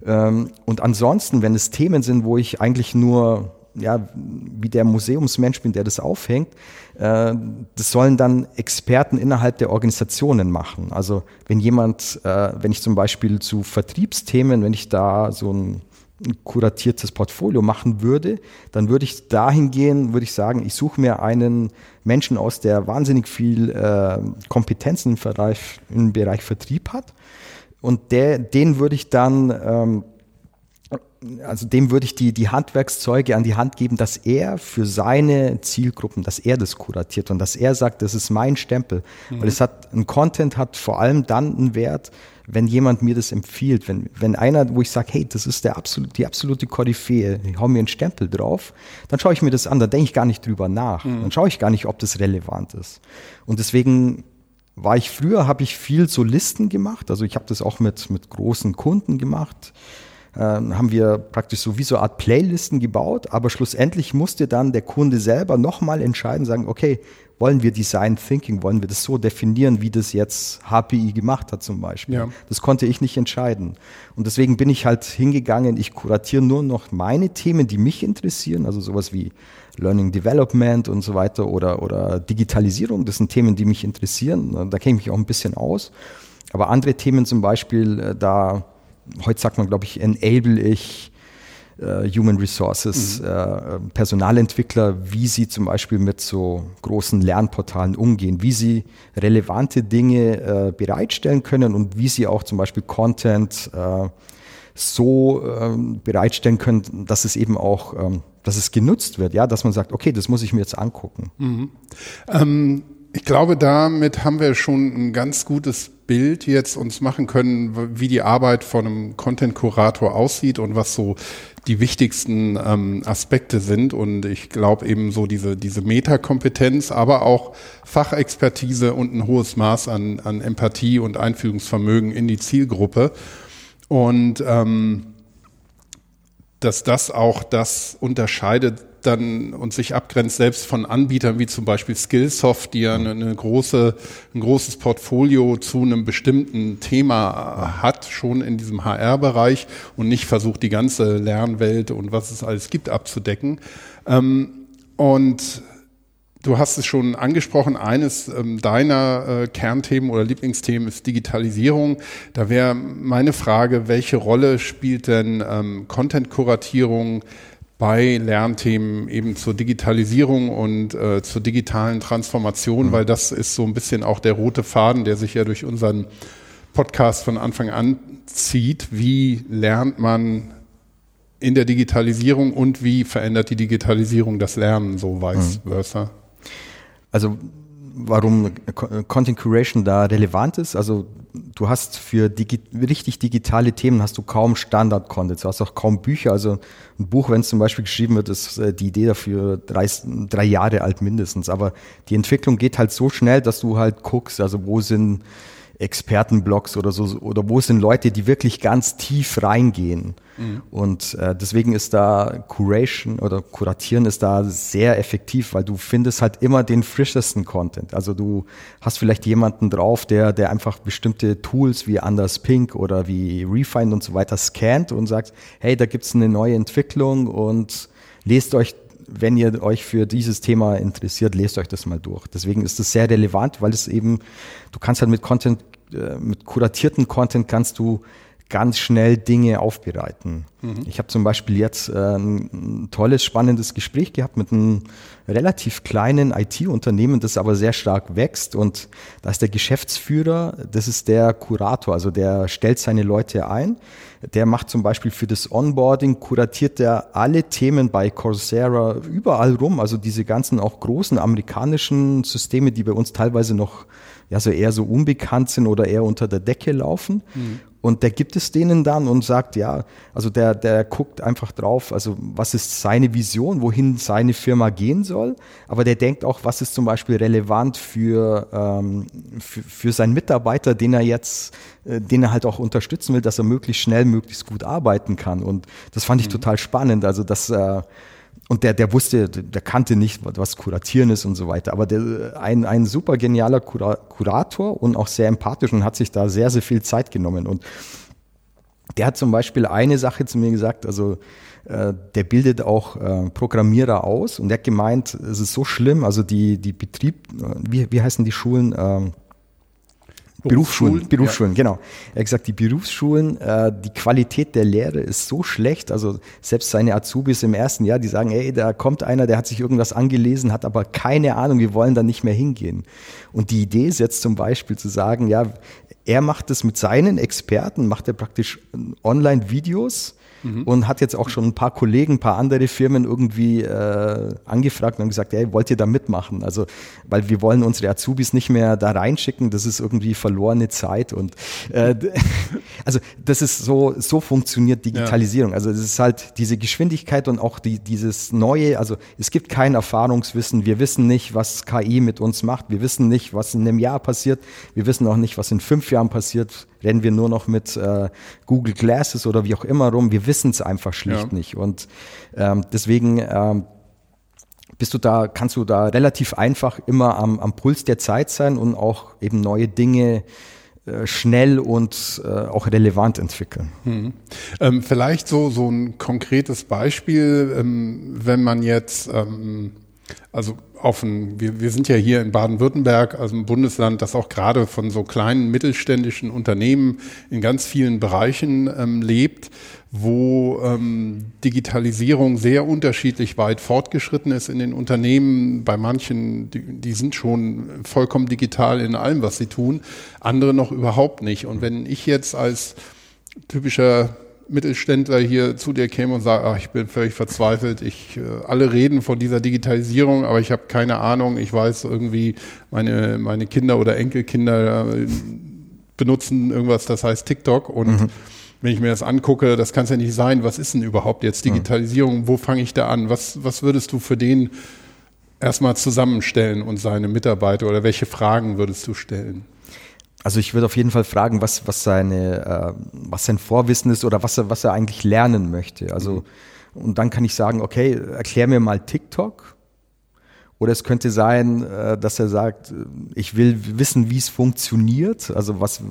Ähm, und ansonsten, wenn es Themen sind, wo ich eigentlich nur ja, wie der Museumsmensch bin, der das aufhängt, äh, das sollen dann Experten innerhalb der Organisationen machen. Also wenn jemand, äh, wenn ich zum Beispiel zu Vertriebsthemen, wenn ich da so ein, kuratiertes Portfolio machen würde, dann würde ich dahin gehen, würde ich sagen, ich suche mir einen Menschen aus, der wahnsinnig viel äh, Kompetenzen im Bereich, im Bereich Vertrieb hat und der, den würde ich dann, ähm, also dem würde ich die, die Handwerkszeuge an die Hand geben, dass er für seine Zielgruppen, dass er das kuratiert und dass er sagt, das ist mein Stempel. Mhm. Weil es hat, ein Content hat vor allem dann einen Wert, wenn jemand mir das empfiehlt, wenn, wenn einer, wo ich sage, hey, das ist der absolut, die absolute Koryphäe, ich hau mir einen Stempel drauf, dann schaue ich mir das an, da denke ich gar nicht drüber nach. Mhm. Dann schaue ich gar nicht, ob das relevant ist. Und deswegen war ich früher, habe ich viel so Listen gemacht. Also ich habe das auch mit, mit großen Kunden gemacht. Ähm, haben wir praktisch so wie so eine Art Playlisten gebaut, aber schlussendlich musste dann der Kunde selber nochmal entscheiden, sagen, okay, wollen wir Design Thinking, wollen wir das so definieren, wie das jetzt HPI gemacht hat zum Beispiel. Ja. Das konnte ich nicht entscheiden. Und deswegen bin ich halt hingegangen, ich kuratiere nur noch meine Themen, die mich interessieren, also sowas wie Learning Development und so weiter oder, oder Digitalisierung. Das sind Themen, die mich interessieren. Da kenne ich mich auch ein bisschen aus. Aber andere Themen zum Beispiel, äh, da, heute sagt man, glaube ich, enable ich äh, Human Resources, mhm. äh, Personalentwickler, wie sie zum Beispiel mit so großen Lernportalen umgehen, wie sie relevante Dinge äh, bereitstellen können und wie sie auch zum Beispiel Content äh, so ähm, bereitstellen können, dass es eben auch ähm, dass es genutzt wird, ja, dass man sagt, okay, das muss ich mir jetzt angucken. Mhm. Ähm, ich glaube, damit haben wir schon ein ganz gutes Bild jetzt uns machen können, wie die Arbeit von einem Content-Kurator aussieht und was so die wichtigsten ähm, Aspekte sind. Und ich glaube eben so diese, diese Metakompetenz, aber auch Fachexpertise und ein hohes Maß an, an Empathie und Einfügungsvermögen in die Zielgruppe. Und ähm, dass das auch das unterscheidet dann und sich abgrenzt selbst von Anbietern wie zum Beispiel Skillsoft, die ja eine, eine große, ein großes Portfolio zu einem bestimmten Thema hat, schon in diesem HR-Bereich und nicht versucht, die ganze Lernwelt und was es alles gibt abzudecken. Ähm, und Du hast es schon angesprochen, eines ähm, deiner äh, Kernthemen oder Lieblingsthemen ist Digitalisierung. Da wäre meine Frage, welche Rolle spielt denn ähm, Content-Kuratierung bei Lernthemen eben zur Digitalisierung und äh, zur digitalen Transformation, mhm. weil das ist so ein bisschen auch der rote Faden, der sich ja durch unseren Podcast von Anfang an zieht. Wie lernt man in der Digitalisierung und wie verändert die Digitalisierung das Lernen so vice mhm. Also warum Content Curation da relevant ist. Also du hast für digi richtig digitale Themen hast du kaum Standard-Content. Du hast auch kaum Bücher. Also ein Buch, wenn es zum Beispiel geschrieben wird, ist äh, die Idee dafür drei, drei Jahre alt mindestens. Aber die Entwicklung geht halt so schnell, dass du halt guckst, also wo sind Expertenblogs oder so, oder wo sind Leute, die wirklich ganz tief reingehen. Mhm. Und äh, deswegen ist da Curation oder Kuratieren ist da sehr effektiv, weil du findest halt immer den frischesten Content. Also du hast vielleicht jemanden drauf, der, der einfach bestimmte Tools wie Anders Pink oder wie Refine und so weiter scannt und sagt, hey, da gibt's eine neue Entwicklung und lest euch wenn ihr euch für dieses Thema interessiert, lest euch das mal durch. Deswegen ist es sehr relevant, weil es eben, du kannst halt mit Content, äh, mit kuratierten Content kannst du ganz schnell Dinge aufbereiten. Mhm. Ich habe zum Beispiel jetzt äh, ein tolles, spannendes Gespräch gehabt mit einem relativ kleinen IT-Unternehmen, das aber sehr stark wächst. Und da ist der Geschäftsführer, das ist der Kurator, also der stellt seine Leute ein. Der macht zum Beispiel für das Onboarding, kuratiert er alle Themen bei Coursera überall rum, also diese ganzen auch großen amerikanischen Systeme, die bei uns teilweise noch ja so eher so unbekannt sind oder eher unter der Decke laufen. Mhm. Und der gibt es denen dann und sagt, ja, also der, der guckt einfach drauf, also was ist seine Vision, wohin seine Firma gehen soll. Aber der denkt auch, was ist zum Beispiel relevant für, ähm, für, für seinen Mitarbeiter, den er jetzt, äh, den er halt auch unterstützen will, dass er möglichst schnell, möglichst gut arbeiten kann. Und das fand ich mhm. total spannend. Also dass äh, und der, der wusste, der kannte nicht, was Kuratieren ist und so weiter. Aber der, ein, ein super genialer Kura Kurator und auch sehr empathisch und hat sich da sehr, sehr viel Zeit genommen. Und der hat zum Beispiel eine Sache zu mir gesagt, also äh, der bildet auch äh, Programmierer aus und der hat gemeint, es ist so schlimm, also die, die Betrieb, äh, wie, wie heißen die Schulen? Ähm, Berufsschulen, Berufsschulen, ja. genau. Er hat gesagt, die Berufsschulen, äh, die Qualität der Lehre ist so schlecht. Also selbst seine Azubis im ersten Jahr, die sagen, ey, da kommt einer, der hat sich irgendwas angelesen, hat aber keine Ahnung, wir wollen da nicht mehr hingehen. Und die Idee ist jetzt zum Beispiel zu sagen, ja, er macht es mit seinen Experten, macht er praktisch Online-Videos, mhm. und hat jetzt auch schon ein paar Kollegen, ein paar andere Firmen irgendwie äh, angefragt und gesagt, hey, wollt ihr da mitmachen? Also, weil wir wollen unsere Azubis nicht mehr da reinschicken, das ist irgendwie verlorene Zeit und äh, also das ist so, so funktioniert Digitalisierung. Ja. Also es ist halt diese Geschwindigkeit und auch die, dieses neue, also es gibt kein Erfahrungswissen, wir wissen nicht, was KI mit uns macht, wir wissen nicht, was in einem Jahr passiert, wir wissen auch nicht, was in fünf Jahren passiert, rennen wir nur noch mit äh, Google Glasses oder wie auch immer rum. Wir wissen es einfach schlicht ja. nicht. Und ähm, deswegen ähm, bist du da, kannst du da relativ einfach immer am, am Puls der Zeit sein und auch eben neue Dinge äh, schnell und äh, auch relevant entwickeln. Hm. Ähm, vielleicht so, so ein konkretes Beispiel, ähm, wenn man jetzt, ähm, also auf ein, wir, wir sind ja hier in Baden-Württemberg, also ein Bundesland, das auch gerade von so kleinen mittelständischen Unternehmen in ganz vielen Bereichen ähm, lebt, wo ähm, Digitalisierung sehr unterschiedlich weit fortgeschritten ist in den Unternehmen. Bei manchen, die, die sind schon vollkommen digital in allem, was sie tun, andere noch überhaupt nicht. Und wenn ich jetzt als typischer Mittelständler hier zu dir käme und sagt, ach, ich bin völlig verzweifelt, ich, äh, alle reden von dieser Digitalisierung, aber ich habe keine Ahnung, ich weiß irgendwie, meine, meine Kinder oder Enkelkinder äh, benutzen irgendwas, das heißt TikTok und mhm. wenn ich mir das angucke, das kann es ja nicht sein, was ist denn überhaupt jetzt mhm. Digitalisierung, wo fange ich da an, was, was würdest du für den erstmal zusammenstellen und seine Mitarbeiter oder welche Fragen würdest du stellen? Also ich würde auf jeden Fall fragen, was, was, seine, äh, was sein Vorwissen ist oder was er, was er eigentlich lernen möchte. Also, mhm. und dann kann ich sagen, okay, erklär mir mal TikTok. Oder es könnte sein, äh, dass er sagt, ich will wissen, wie es funktioniert. Also was,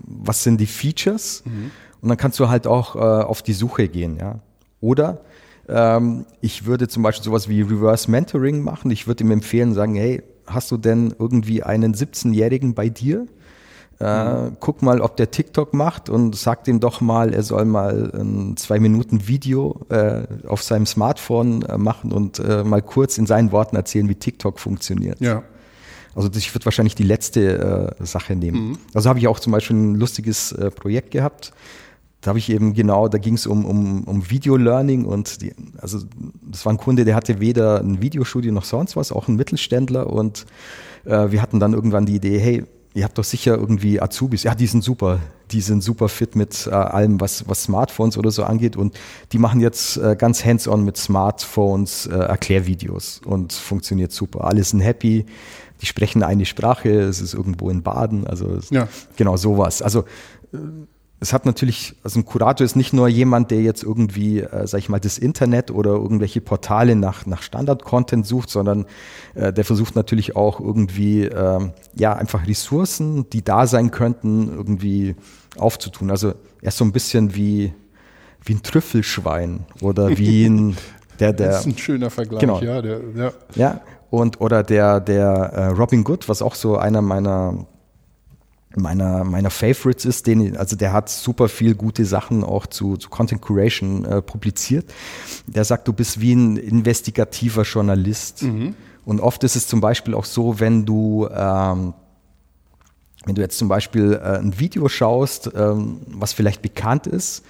was sind die Features? Mhm. Und dann kannst du halt auch äh, auf die Suche gehen, ja. Oder ähm, ich würde zum Beispiel sowas wie Reverse Mentoring machen. Ich würde ihm empfehlen, sagen, hey, hast du denn irgendwie einen 17-Jährigen bei dir? Äh, guck mal, ob der TikTok macht und sag ihm doch mal, er soll mal ein zwei Minuten Video äh, auf seinem Smartphone äh, machen und äh, mal kurz in seinen Worten erzählen, wie TikTok funktioniert. Ja. Also ich würde wahrscheinlich die letzte äh, Sache nehmen. Mhm. Also habe ich auch zum Beispiel ein lustiges äh, Projekt gehabt. Da habe ich eben genau, da ging es um, um, um Video Learning und die, also das war ein Kunde, der hatte weder ein Videostudio noch sonst was, auch ein Mittelständler. Und wir hatten dann irgendwann die Idee, hey, ihr habt doch sicher irgendwie Azubis. Ja, die sind super. Die sind super fit mit äh, allem, was, was Smartphones oder so angeht. Und die machen jetzt äh, ganz hands-on mit Smartphones äh, Erklärvideos und funktioniert super. Alle sind happy. Die sprechen eine Sprache. Es ist irgendwo in Baden. Also ja. genau sowas. Also äh, es hat natürlich, also ein Kurator ist nicht nur jemand, der jetzt irgendwie, äh, sag ich mal, das Internet oder irgendwelche Portale nach, nach Standard-Content sucht, sondern äh, der versucht natürlich auch irgendwie, äh, ja, einfach Ressourcen, die da sein könnten, irgendwie aufzutun. Also er ist so ein bisschen wie, wie ein Trüffelschwein oder wie ein, der, der. Das ist ein schöner Vergleich, genau. ja, der, ja. Ja, und, oder der, der äh, Robin Good, was auch so einer meiner meiner, meiner Favorites ist, den, also der hat super viel gute Sachen auch zu, zu Content Curation äh, publiziert. Der sagt, du bist wie ein investigativer Journalist. Mhm. Und oft ist es zum Beispiel auch so, wenn du ähm, wenn du jetzt zum Beispiel äh, ein Video schaust, ähm, was vielleicht bekannt ist,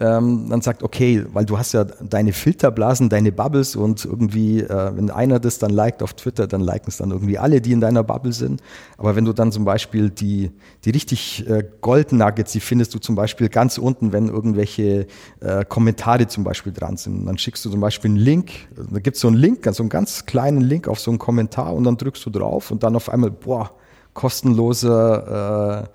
ähm, dann sagt, okay, weil du hast ja deine Filterblasen, deine Bubbles und irgendwie, äh, wenn einer das dann liked auf Twitter, dann liken es dann irgendwie alle, die in deiner Bubble sind. Aber wenn du dann zum Beispiel die, die richtig äh, Gold Nuggets, die findest du zum Beispiel ganz unten, wenn irgendwelche äh, Kommentare zum Beispiel dran sind. Dann schickst du zum Beispiel einen Link, da gibt es so einen Link, so einen ganz kleinen Link auf so einen Kommentar und dann drückst du drauf und dann auf einmal, boah, kostenloser äh,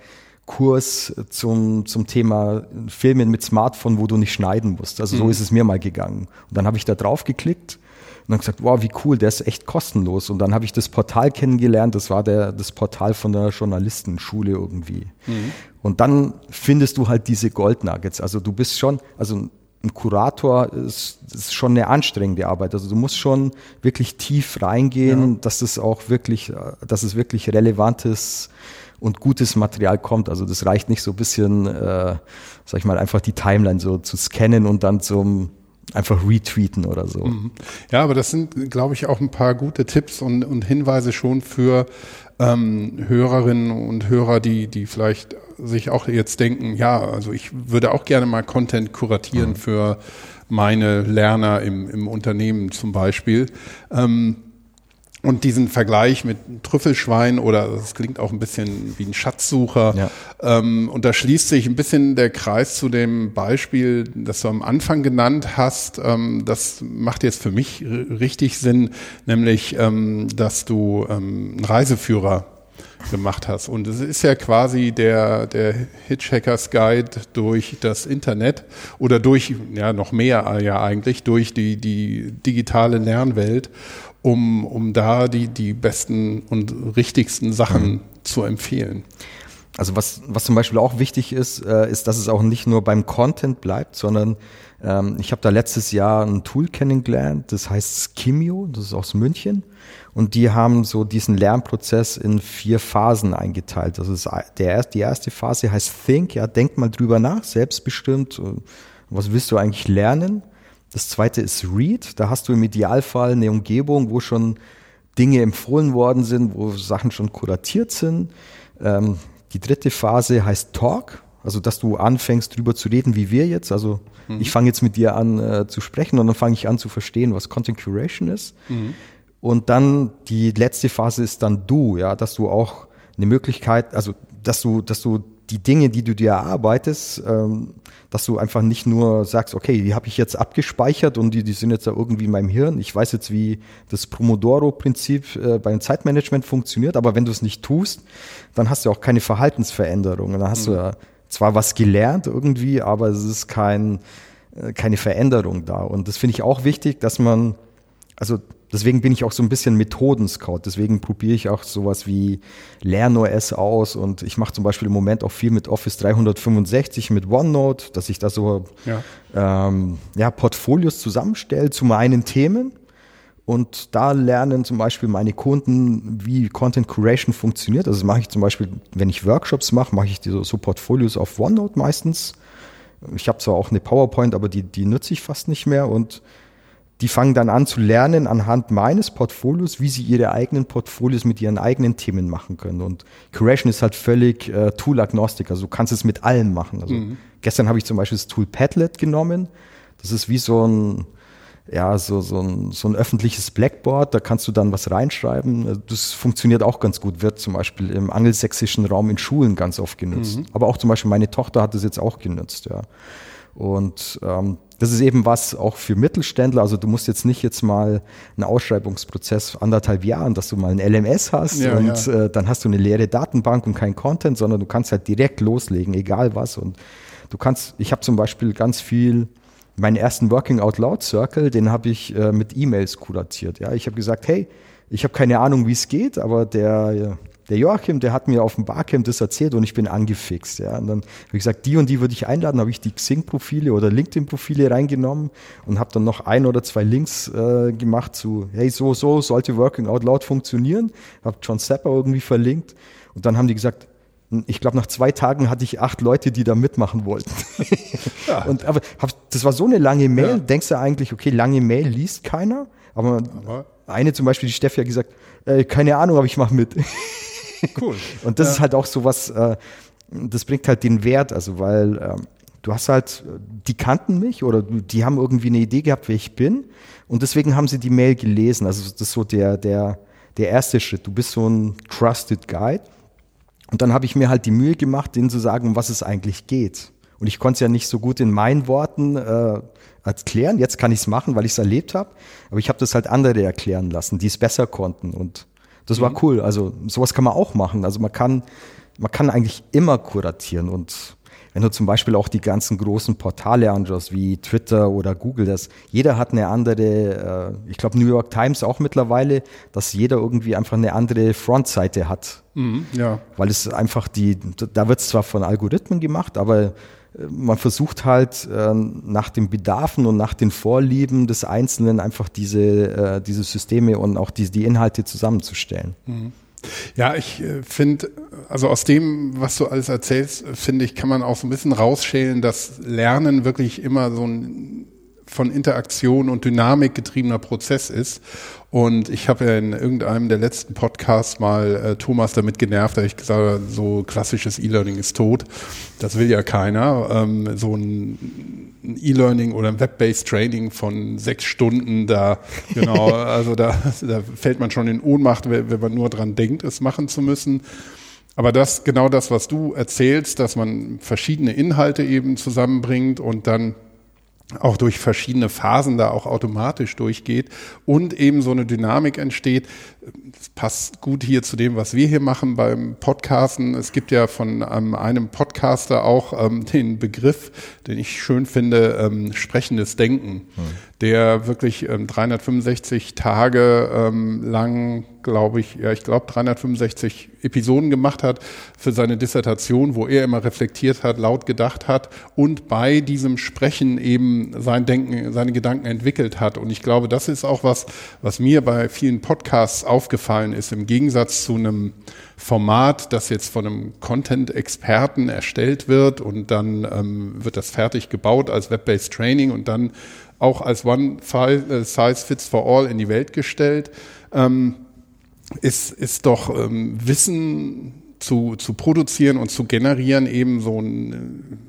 Kurs zum, zum Thema Filmen mit Smartphone, wo du nicht schneiden musst. Also so mhm. ist es mir mal gegangen. Und dann habe ich da drauf geklickt und dann gesagt, wow, wie cool, der ist echt kostenlos. Und dann habe ich das Portal kennengelernt, das war der, das Portal von der Journalistenschule irgendwie. Mhm. Und dann findest du halt diese Goldnuggets. Also du bist schon, also ein Kurator ist, ist schon eine anstrengende Arbeit. Also du musst schon wirklich tief reingehen, ja. dass es auch wirklich, dass es wirklich relevantes und gutes Material kommt. Also das reicht nicht so ein bisschen, äh, sag ich mal, einfach die Timeline so zu scannen und dann zum einfach retweeten oder so. Mhm. Ja, aber das sind, glaube ich, auch ein paar gute Tipps und, und Hinweise schon für ähm, Hörerinnen und Hörer, die, die vielleicht sich auch jetzt denken, ja, also ich würde auch gerne mal Content kuratieren mhm. für meine Lerner im, im Unternehmen zum Beispiel. Ähm, und diesen Vergleich mit Trüffelschwein oder das klingt auch ein bisschen wie ein Schatzsucher. Ja. Ähm, und da schließt sich ein bisschen der Kreis zu dem Beispiel, das du am Anfang genannt hast. Ähm, das macht jetzt für mich richtig Sinn, nämlich, ähm, dass du ähm, einen Reiseführer gemacht hast. Und es ist ja quasi der, der Hitchhiker's Guide durch das Internet oder durch, ja, noch mehr ja eigentlich, durch die, die digitale Lernwelt um, um da die, die besten und richtigsten Sachen mhm. zu empfehlen. Also was, was zum Beispiel auch wichtig ist, äh, ist, dass es auch nicht nur beim Content bleibt, sondern ähm, ich habe da letztes Jahr ein Tool kennengelernt, das heißt Skimio, das ist aus München. Und die haben so diesen Lernprozess in vier Phasen eingeteilt. Das ist der, die erste Phase heißt Think, ja, denk mal drüber nach, selbstbestimmt. Was willst du eigentlich lernen? Das zweite ist Read. Da hast du im Idealfall eine Umgebung, wo schon Dinge empfohlen worden sind, wo Sachen schon kuratiert sind. Ähm, die dritte Phase heißt Talk, also dass du anfängst drüber zu reden, wie wir jetzt. Also mhm. ich fange jetzt mit dir an äh, zu sprechen und dann fange ich an zu verstehen, was Content Curation ist. Mhm. Und dann die letzte Phase ist dann du, ja, dass du auch eine Möglichkeit, also dass du, dass du die Dinge, die du dir erarbeitest, ähm, dass du einfach nicht nur sagst, okay, die habe ich jetzt abgespeichert und die, die sind jetzt da irgendwie in meinem Hirn. Ich weiß jetzt, wie das Pomodoro-Prinzip äh, beim Zeitmanagement funktioniert, aber wenn du es nicht tust, dann hast du auch keine Verhaltensveränderungen. Dann hast mhm. du ja zwar was gelernt irgendwie, aber es ist kein, äh, keine Veränderung da. Und das finde ich auch wichtig, dass man, also deswegen bin ich auch so ein bisschen Methodenscout. Deswegen probiere ich auch sowas wie LernOS aus und ich mache zum Beispiel im Moment auch viel mit Office 365, mit OneNote, dass ich da so ja. Ähm, ja, Portfolios zusammenstelle zu meinen Themen. Und da lernen zum Beispiel meine Kunden, wie Content Curation funktioniert. Also das mache ich zum Beispiel, wenn ich Workshops mache, mache ich diese, so Portfolios auf OneNote meistens. Ich habe zwar auch eine PowerPoint, aber die, die nutze ich fast nicht mehr und die fangen dann an zu lernen anhand meines Portfolios, wie sie ihre eigenen Portfolios mit ihren eigenen Themen machen können. Und Curation ist halt völlig äh, Tool-agnostik, also du kannst es mit allem machen. Also mhm. gestern habe ich zum Beispiel das Tool Padlet genommen. Das ist wie so ein, ja, so, so, ein, so ein öffentliches Blackboard, da kannst du dann was reinschreiben. Das funktioniert auch ganz gut, wird zum Beispiel im angelsächsischen Raum in Schulen ganz oft genutzt. Mhm. Aber auch zum Beispiel meine Tochter hat das jetzt auch genutzt, ja. Und ähm, das ist eben was auch für Mittelständler. Also du musst jetzt nicht jetzt mal einen Ausschreibungsprozess anderthalb Jahren, dass du mal ein LMS hast ja, und ja. Äh, dann hast du eine leere Datenbank und kein Content, sondern du kannst halt direkt loslegen, egal was. Und du kannst, ich habe zum Beispiel ganz viel meinen ersten Working Out Loud Circle, den habe ich äh, mit E-Mails kuratiert. Ja, ich habe gesagt, hey, ich habe keine Ahnung, wie es geht, aber der der Joachim, der hat mir auf dem Barcamp das erzählt und ich bin angefixt. Ja. Und dann habe ich gesagt, die und die würde ich einladen, habe ich die Xing-Profile oder LinkedIn-Profile reingenommen und habe dann noch ein oder zwei Links äh, gemacht zu, hey, so, so sollte Working Out Loud funktionieren. Habe John Zapper irgendwie verlinkt und dann haben die gesagt, ich glaube, nach zwei Tagen hatte ich acht Leute, die da mitmachen wollten. Ja. Und, aber hab, das war so eine lange Mail. Ja. Denkst du eigentlich, okay, lange Mail liest keiner? Aber, aber eine zum Beispiel, die Steffi hat gesagt, äh, keine Ahnung, aber ich mache mit. Cool. Und das ja. ist halt auch so was, äh, das bringt halt den Wert, also weil äh, du hast halt, die kannten mich oder die haben irgendwie eine Idee gehabt, wer ich bin und deswegen haben sie die Mail gelesen. Also das ist so der, der, der erste Schritt. Du bist so ein Trusted Guide. Und dann habe ich mir halt die Mühe gemacht, denen zu sagen, um was es eigentlich geht. Und ich konnte es ja nicht so gut in meinen Worten äh, erklären. Jetzt kann ich es machen, weil ich es erlebt habe. Aber ich habe das halt andere erklären lassen, die es besser konnten. Und das war mhm. cool. Also sowas kann man auch machen. Also man kann, man kann eigentlich immer kuratieren und wenn du zum Beispiel auch die ganzen großen Portale anschaust, wie Twitter oder Google, das, jeder hat eine andere, äh, ich glaube New York Times auch mittlerweile, dass jeder irgendwie einfach eine andere Frontseite hat. Mhm, ja. Weil es einfach die, da wird es zwar von Algorithmen gemacht, aber man versucht halt äh, nach den Bedarfen und nach den Vorlieben des Einzelnen einfach diese, äh, diese Systeme und auch die, die Inhalte zusammenzustellen. Mhm. Ja, ich äh, finde, also aus dem, was du alles erzählst, finde ich, kann man auch so ein bisschen rausschälen, dass Lernen wirklich immer so ein von Interaktion und Dynamik getriebener Prozess ist. Und ich habe ja in irgendeinem der letzten Podcasts mal äh, Thomas damit genervt, da ich gesagt habe, so klassisches E-Learning ist tot. Das will ja keiner. Ähm, so ein E-Learning oder ein Web-based Training von sechs Stunden, da genau, also da, da fällt man schon in Ohnmacht, wenn, wenn man nur dran denkt, es machen zu müssen. Aber das, genau das, was du erzählst, dass man verschiedene Inhalte eben zusammenbringt und dann auch durch verschiedene Phasen da auch automatisch durchgeht und eben so eine Dynamik entsteht. Das passt gut hier zu dem, was wir hier machen beim Podcasten. Es gibt ja von ähm, einem Podcaster auch ähm, den Begriff, den ich schön finde, ähm, sprechendes Denken, hm. der wirklich 365 ähm, Tage ähm, lang glaube ich, ja, ich glaube 365 Episoden gemacht hat für seine Dissertation, wo er immer reflektiert hat, laut gedacht hat und bei diesem Sprechen eben sein Denken, seine Gedanken entwickelt hat. Und ich glaube, das ist auch was, was mir bei vielen Podcasts aufgefallen ist, im Gegensatz zu einem Format, das jetzt von einem Content-Experten erstellt wird und dann ähm, wird das fertig gebaut als Web-based Training und dann auch als One Size Fits for All in die Welt gestellt. Ähm, ist, ist doch ähm, Wissen zu, zu produzieren und zu generieren eben so ein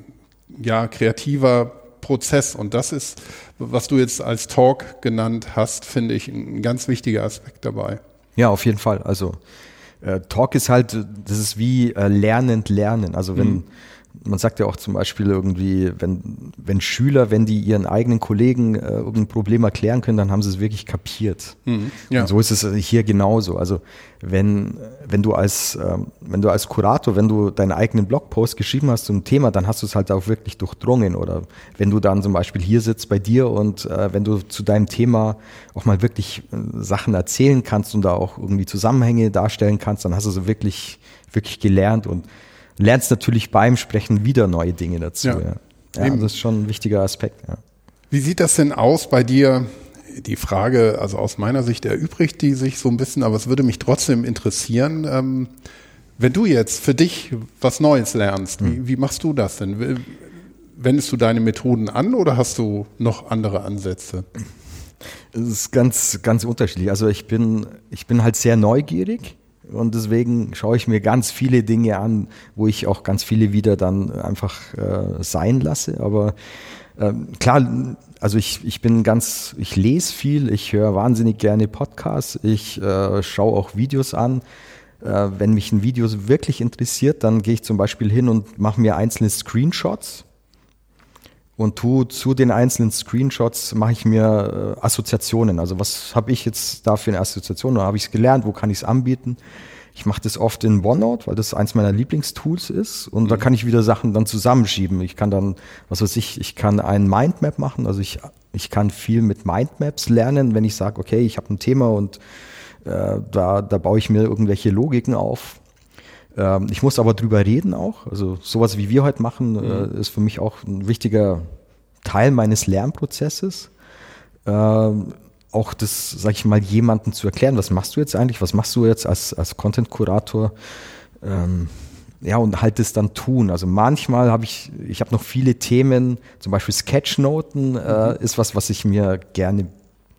äh, ja, kreativer Prozess. Und das ist, was du jetzt als Talk genannt hast, finde ich ein ganz wichtiger Aspekt dabei. Ja, auf jeden Fall. Also äh, Talk ist halt, das ist wie äh, lernend lernen. Also wenn, mhm man sagt ja auch zum Beispiel irgendwie, wenn, wenn Schüler, wenn die ihren eigenen Kollegen äh, irgendein Problem erklären können, dann haben sie es wirklich kapiert. Mhm, ja. Und so ist es hier genauso. Also wenn, wenn du als, ähm, wenn du als Kurator, wenn du deinen eigenen Blogpost geschrieben hast zum Thema, dann hast du es halt auch wirklich durchdrungen. Oder wenn du dann zum Beispiel hier sitzt bei dir und äh, wenn du zu deinem Thema auch mal wirklich äh, Sachen erzählen kannst und da auch irgendwie Zusammenhänge darstellen kannst, dann hast du so wirklich, wirklich gelernt und lernst natürlich beim Sprechen wieder neue Dinge dazu. Ja, ja. ja das ist schon ein wichtiger Aspekt. Ja. Wie sieht das denn aus bei dir? Die Frage, also aus meiner Sicht erübrigt die sich so ein bisschen, aber es würde mich trotzdem interessieren, ähm, wenn du jetzt für dich was Neues lernst, hm. wie, wie machst du das denn? Wendest du deine Methoden an oder hast du noch andere Ansätze? Es ist ganz, ganz unterschiedlich. Also ich bin, ich bin halt sehr neugierig und deswegen schaue ich mir ganz viele Dinge an, wo ich auch ganz viele wieder dann einfach äh, sein lasse. Aber Ähm, klar, also ich, ich bin ganz, ich lese viel, ich höre wahnsinnig gerne Podcasts, ich äh, schaue auch Videos an. Äh, wenn mich ein Video wirklich interessiert, dann gehe ich zum Beispiel hin und mache mir einzelne Screenshots und tu zu den einzelnen Screenshots mache ich mir äh, Assoziationen. Also was habe ich jetzt da für eine Assoziation? Oder habe ich es gelernt? Wo kann ich es anbieten? Ich mache das oft in OneNote, weil das eins meiner Lieblingstools ist. Und mhm. da kann ich wieder Sachen dann zusammenschieben. Ich kann dann, was weiß ich, ich kann ein Mindmap machen. Also ich, ich kann viel mit Mindmaps lernen, wenn ich sage, okay, ich habe ein Thema und äh, da, da baue ich mir irgendwelche Logiken auf. Ähm, ich muss aber drüber reden auch. Also sowas wie wir heute machen, äh, mhm. äh, ist für mich auch ein wichtiger Teil meines Lernprozesses. Ähm, auch das, sag ich mal, jemandem zu erklären, was machst du jetzt eigentlich, was machst du jetzt als, als Content-Kurator? Ähm, ja, und halt das dann tun. Also manchmal habe ich, ich habe noch viele Themen, zum Beispiel Sketchnoten äh, mhm. ist was, was ich mir gerne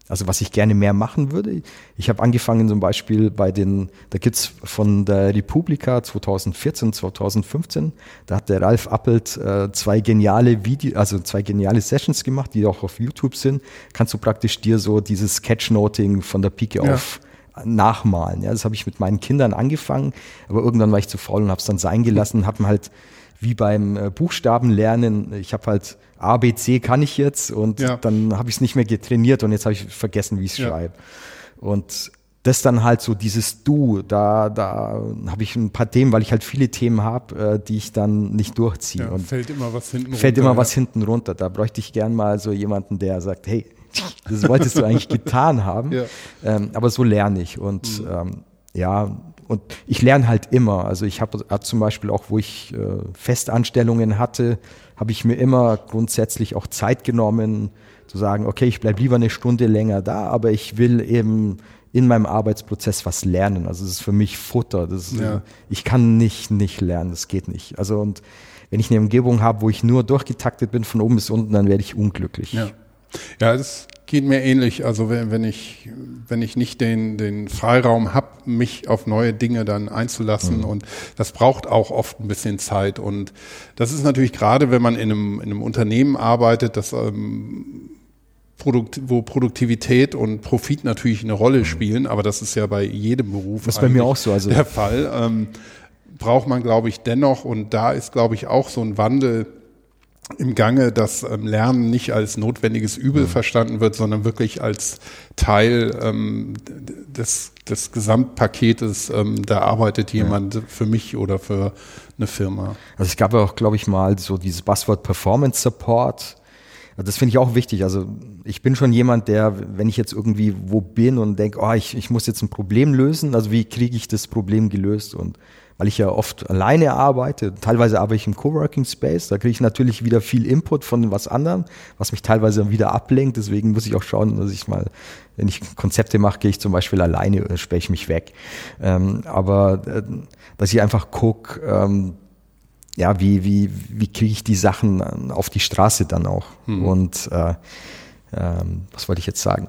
also was ich gerne mehr machen würde. Ich habe angefangen zum Beispiel bei den, da gibt's von der Republika 2014, 2015, da hat der Ralf Appelt äh, zwei geniale Video, also zwei geniale Sessions gemacht, die auch auf YouTube sind. Kannst du praktisch dir so dieses Sketchnoting von der Pike ja. auf nachmalen. Ja, das habe ich mit meinen Kindern angefangen, aber irgendwann war ich zu faul und habe es dann sein gelassen und habe halt wie beim äh, Buchstabenlernen, ich habe halt A, B, C kann ich jetzt und ja. dann habe ich es nicht mehr getrainiert und jetzt habe ich vergessen, wie ich es ja. schreibe. Und das dann halt so dieses Du, da, da habe ich ein paar Themen, weil ich halt viele Themen habe, äh, die ich dann nicht durchziehe. Ja, und fällt immer was hinten runter. Fällt immer was hinten runter. Da bräuchte ich gern mal so jemanden, der sagt, hey, das wolltest du eigentlich getan haben. Ähm, aber so lerne ich. Und mhm. ähm, ja, und ich lerne halt immer. Also ich habe hab zum Beispiel auch, wo ich äh, Festanstellungen hatte, habe ich mir immer grundsätzlich auch Zeit genommen, zu sagen, okay, ich bleibe lieber eine Stunde länger da, aber ich will eben in meinem Arbeitsprozess was lernen. Also es ist für mich Futter. Das ist, ja. Ich kann nicht nicht lernen, das geht nicht. Also und wenn ich eine Umgebung habe, wo ich nur durchgetaktet bin von oben bis unten, dann werde ich unglücklich. Ja, ja das geht mir ähnlich. Also wenn, wenn ich wenn ich nicht den den Freiraum habe, mich auf neue Dinge dann einzulassen mhm. und das braucht auch oft ein bisschen Zeit und das ist natürlich gerade, wenn man in einem in einem Unternehmen arbeitet, das ähm, Produkt, wo Produktivität und Profit natürlich eine Rolle mhm. spielen, aber das ist ja bei jedem Beruf das ist bei mir auch so, also der Fall. Ähm, braucht man, glaube ich, dennoch und da ist, glaube ich, auch so ein Wandel im Gange, dass ähm, Lernen nicht als notwendiges Übel mhm. verstanden wird, sondern wirklich als Teil ähm, des, des Gesamtpaketes, ähm, da arbeitet jemand ja. für mich oder für eine Firma. Also es gab ja auch, glaube ich, mal so dieses Buzzword Performance Support. Das finde ich auch wichtig. Also ich bin schon jemand, der, wenn ich jetzt irgendwie wo bin und denke, oh, ich, ich muss jetzt ein Problem lösen, also wie kriege ich das Problem gelöst? Und weil ich ja oft alleine arbeite. Teilweise arbeite ich im Coworking Space. Da kriege ich natürlich wieder viel Input von was anderem, was mich teilweise wieder ablenkt. Deswegen muss ich auch schauen, dass ich mal, wenn ich Konzepte mache, gehe ich zum Beispiel alleine spreche ich mich weg. Ähm, aber äh, dass ich einfach gucke, ähm, ja, wie, wie, wie kriege ich die Sachen auf die Straße dann auch? Hm. Und äh, ähm, was wollte ich jetzt sagen?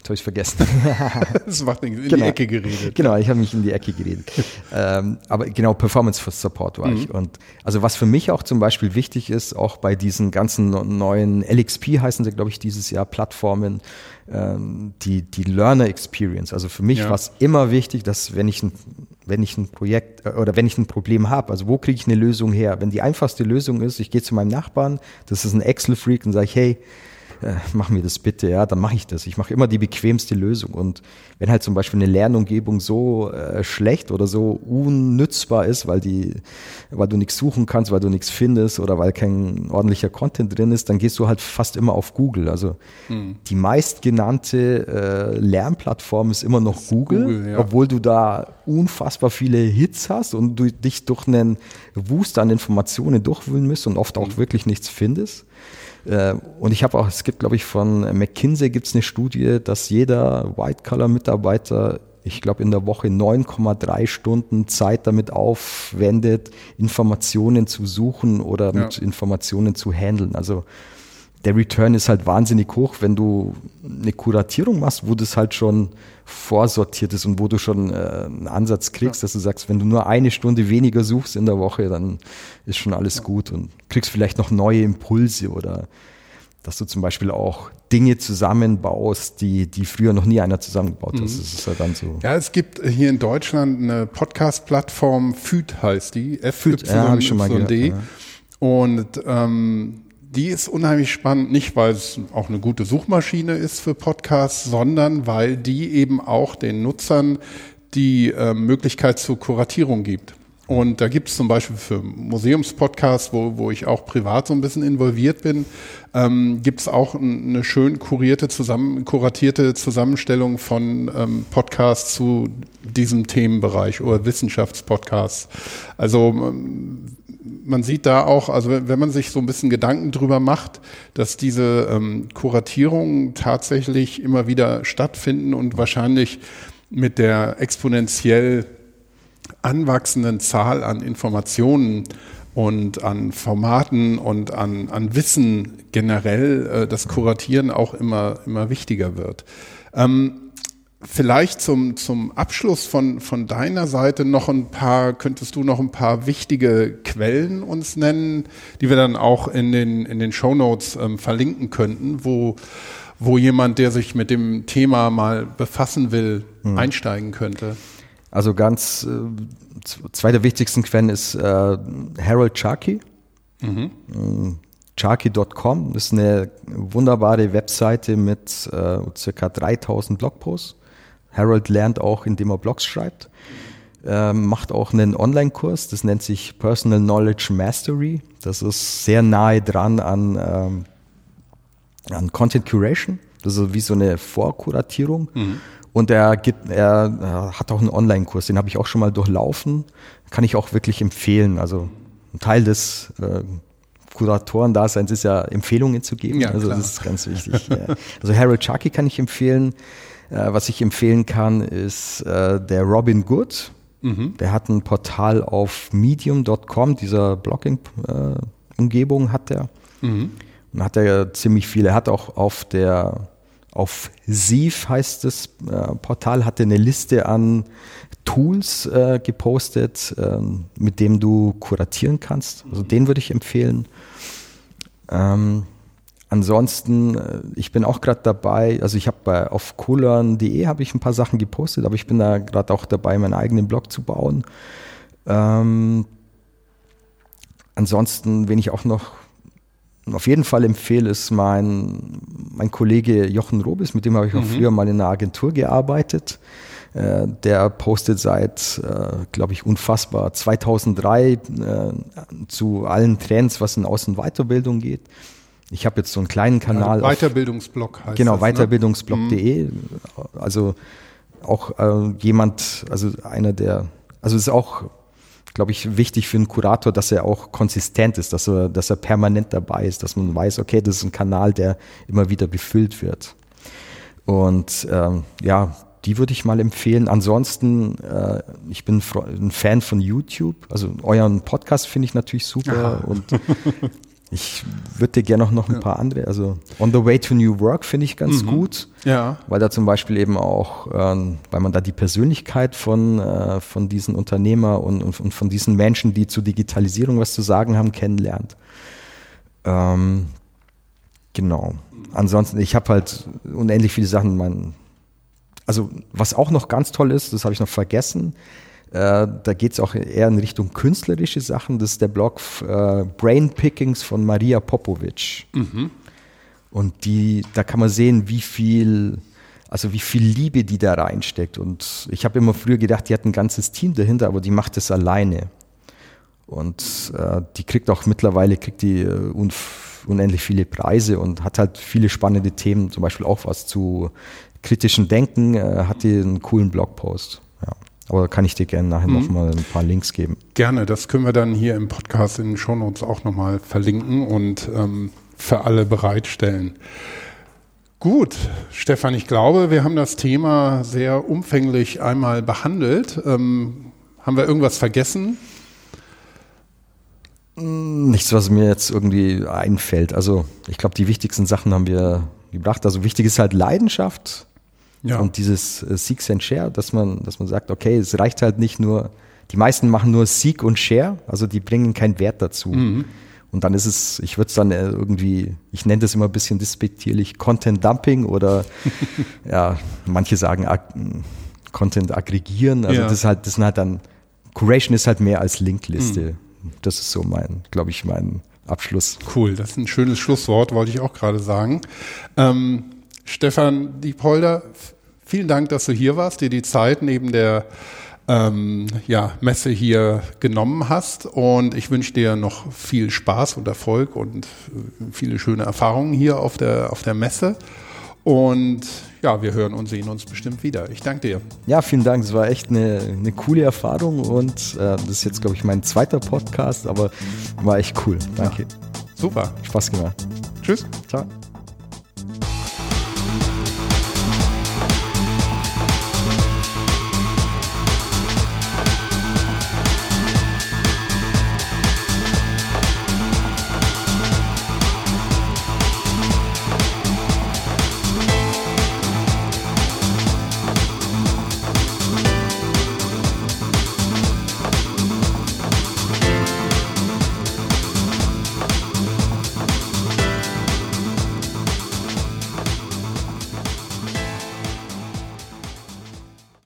Jetzt habe ich vergessen. das macht nichts, in genau. die Ecke geredet. Genau, ich habe mich in die Ecke geredet. ähm, aber genau, Performance for Support war mhm. ich. Und also was für mich auch zum Beispiel wichtig ist, auch bei diesen ganzen neuen LXP heißen sie, glaube ich, dieses Jahr Plattformen, ähm, die, die Learner Experience. Also für mich ja. war es immer wichtig, dass wenn ich ein, wenn ich ein Projekt äh, oder wenn ich ein Problem habe, also wo kriege ich eine Lösung her? Wenn die einfachste Lösung ist, ich gehe zu meinem Nachbarn, das ist ein Excel-Freak und sage, hey, äh, mach mir das bitte, ja, dann mache ich das. Ich mache immer die bequemste Lösung. Und wenn halt zum Beispiel eine Lernumgebung so äh, schlecht oder so unnützbar ist, weil die, weil du nichts suchen kannst, weil du nichts findest oder weil kein ordentlicher Content drin ist, dann gehst du halt fast immer auf Google. Also hm. die meistgenannte äh, Lernplattform ist immer noch ist Google, Google ja. obwohl du da unfassbar viele Hits hast und du dich durch einen Wust an Informationen durchwühlen musst und oft auch hm. wirklich nichts findest. Äh, und ich habe auch, es gibt, glaube ich, von McKinsey gibt es eine Studie, dass jeder White-Collar-Mitarbeiter, ich glaube, in der Woche 9,3 Stunden Zeit damit aufwendet, Informationen zu suchen oder ja. mit Informationen zu handeln. Also der Return ist halt wahnsinnig hoch, wenn du eine Kuratierung machst, wo das halt schon vorsortiert ist und wo du schon äh, einen Ansatz kriegst, ja. dass du sagst, wenn du nur eine Stunde weniger suchst in der Woche, dann ist schon alles ja. gut und kriegst vielleicht noch neue Impulse oder dass du zum Beispiel auch Dinge zusammenbaust, die, die früher noch nie einer zusammengebaut hat. Mhm. Das ist ja dann so. Ja, es gibt hier in Deutschland eine Podcast-Plattform, FÜD heißt die, f y ja, ich schon mal gehört, ja. Und ähm, die ist unheimlich spannend, nicht weil es auch eine gute Suchmaschine ist für Podcasts, sondern weil die eben auch den Nutzern die äh, Möglichkeit zur Kuratierung gibt. Und da gibt es zum Beispiel für Museumspodcasts, wo, wo ich auch privat so ein bisschen involviert bin, ähm, gibt es auch eine schön kurierte, zusammen, kuratierte Zusammenstellung von ähm, Podcasts zu diesem Themenbereich oder Wissenschaftspodcasts. Also ähm, man sieht da auch, also wenn man sich so ein bisschen Gedanken drüber macht, dass diese ähm, Kuratierungen tatsächlich immer wieder stattfinden und wahrscheinlich mit der exponentiell anwachsenden Zahl an Informationen und an Formaten und an, an Wissen generell äh, das Kuratieren auch immer, immer wichtiger wird. Ähm, vielleicht zum, zum Abschluss von, von deiner Seite noch ein paar, könntest du noch ein paar wichtige Quellen uns nennen, die wir dann auch in den, in den Show Notes ähm, verlinken könnten, wo, wo jemand, der sich mit dem Thema mal befassen will, hm. einsteigen könnte? Also ganz äh, zwei der wichtigsten Quellen ist äh, Harold Charkey. Mhm. Mm, Charkey.com ist eine wunderbare Webseite mit äh, circa 3000 Blogposts. Harold lernt auch, indem er Blogs schreibt. Ähm, macht auch einen Online-Kurs, das nennt sich Personal Knowledge Mastery. Das ist sehr nahe dran an, ähm, an Content Curation. Das ist wie so eine Vorkuratierung. Mhm. Und er, gibt, er, hat auch einen Online-Kurs, den habe ich auch schon mal durchlaufen. Kann ich auch wirklich empfehlen. Also ein Teil des äh, Kuratoren-Daseins ist ja, Empfehlungen zu geben. Ja, also klar. das ist ganz wichtig. ja. Also Harold Chucky kann ich empfehlen. Äh, was ich empfehlen kann, ist äh, der Robin Good. Mhm. Der hat ein Portal auf medium.com, dieser Blogging-Umgebung äh, hat er. Mhm. Und hat er ziemlich viele. Er hat auch auf der auf Sieve heißt das äh, Portal, hatte eine Liste an Tools äh, gepostet, äh, mit dem du kuratieren kannst. Also den würde ich empfehlen. Ähm, ansonsten, äh, ich bin auch gerade dabei, also ich habe auf coolern.de habe ich ein paar Sachen gepostet, aber ich bin da gerade auch dabei, meinen eigenen Blog zu bauen. Ähm, ansonsten, wenn ich auch noch auf jeden Fall empfehle, ist mein, mein Kollege Jochen Robis, mit dem habe ich auch mhm. früher mal in einer Agentur gearbeitet. Äh, der postet seit, äh, glaube ich, unfassbar 2003 äh, zu allen Trends, was in Aus- und Weiterbildung geht. Ich habe jetzt so einen kleinen Kanal. Ja, Weiterbildungsblog heißt Genau, ne? weiterbildungsblog.de. Mhm. Also auch äh, jemand, also einer der, also es ist auch glaube ich, wichtig für einen Kurator, dass er auch konsistent ist, dass er, dass er permanent dabei ist, dass man weiß, okay, das ist ein Kanal, der immer wieder befüllt wird. Und ähm, ja, die würde ich mal empfehlen. Ansonsten, äh, ich bin ein Fan von YouTube. Also euren Podcast finde ich natürlich super. Aha. Und Ich würde dir gerne noch, noch ein ja. paar andere, also On the Way to New Work finde ich ganz mhm. gut, ja. weil da zum Beispiel eben auch, ähm, weil man da die Persönlichkeit von, äh, von diesen Unternehmer und, und, und, von diesen Menschen, die zur Digitalisierung was zu sagen haben, kennenlernt. Ähm, genau. Ansonsten, ich habe halt unendlich viele Sachen, mein, also was auch noch ganz toll ist, das habe ich noch vergessen, äh, da geht es auch eher in Richtung künstlerische Sachen. Das ist der Blog äh, Brain Pickings von Maria Popovic. Mhm. Und die, da kann man sehen, wie viel, also wie viel Liebe die da reinsteckt. Und ich habe immer früher gedacht, die hat ein ganzes Team dahinter, aber die macht es alleine. Und äh, die kriegt auch mittlerweile kriegt die äh, unendlich viele Preise und hat halt viele spannende Themen, zum Beispiel auch was zu kritischen Denken, äh, hat die einen coolen Blogpost. Aber kann ich dir gerne nachher mhm. nochmal ein paar Links geben. Gerne, das können wir dann hier im Podcast in den Shownotes auch nochmal verlinken und ähm, für alle bereitstellen. Gut, Stefan, ich glaube, wir haben das Thema sehr umfänglich einmal behandelt. Ähm, haben wir irgendwas vergessen? Nichts, was mir jetzt irgendwie einfällt. Also ich glaube, die wichtigsten Sachen haben wir gebracht. Also wichtig ist halt Leidenschaft, ja. Und dieses äh, Seek and Share, dass man, dass man sagt, okay, es reicht halt nicht nur, die meisten machen nur Seek und Share, also die bringen keinen Wert dazu. Mhm. Und dann ist es, ich würde es dann äh, irgendwie, ich nenne das immer ein bisschen despektierlich Content Dumping oder ja, manche sagen Ag Content aggregieren. Also ja. das ist halt, das sind halt dann, Curation ist halt mehr als Linkliste. Mhm. Das ist so mein, glaube ich, mein Abschluss. Cool, das ist ein schönes Schlusswort, wollte ich auch gerade sagen. Ähm, Stefan Diepolder, vielen Dank, dass du hier warst, dir die Zeit neben der ähm, ja, Messe hier genommen hast. Und ich wünsche dir noch viel Spaß und Erfolg und äh, viele schöne Erfahrungen hier auf der, auf der Messe. Und ja, wir hören und sehen uns bestimmt wieder. Ich danke dir. Ja, vielen Dank. Es war echt eine, eine coole Erfahrung und äh, das ist jetzt, glaube ich, mein zweiter Podcast, aber war echt cool. Danke. Ja, super. Spaß gemacht. Tschüss. Ciao.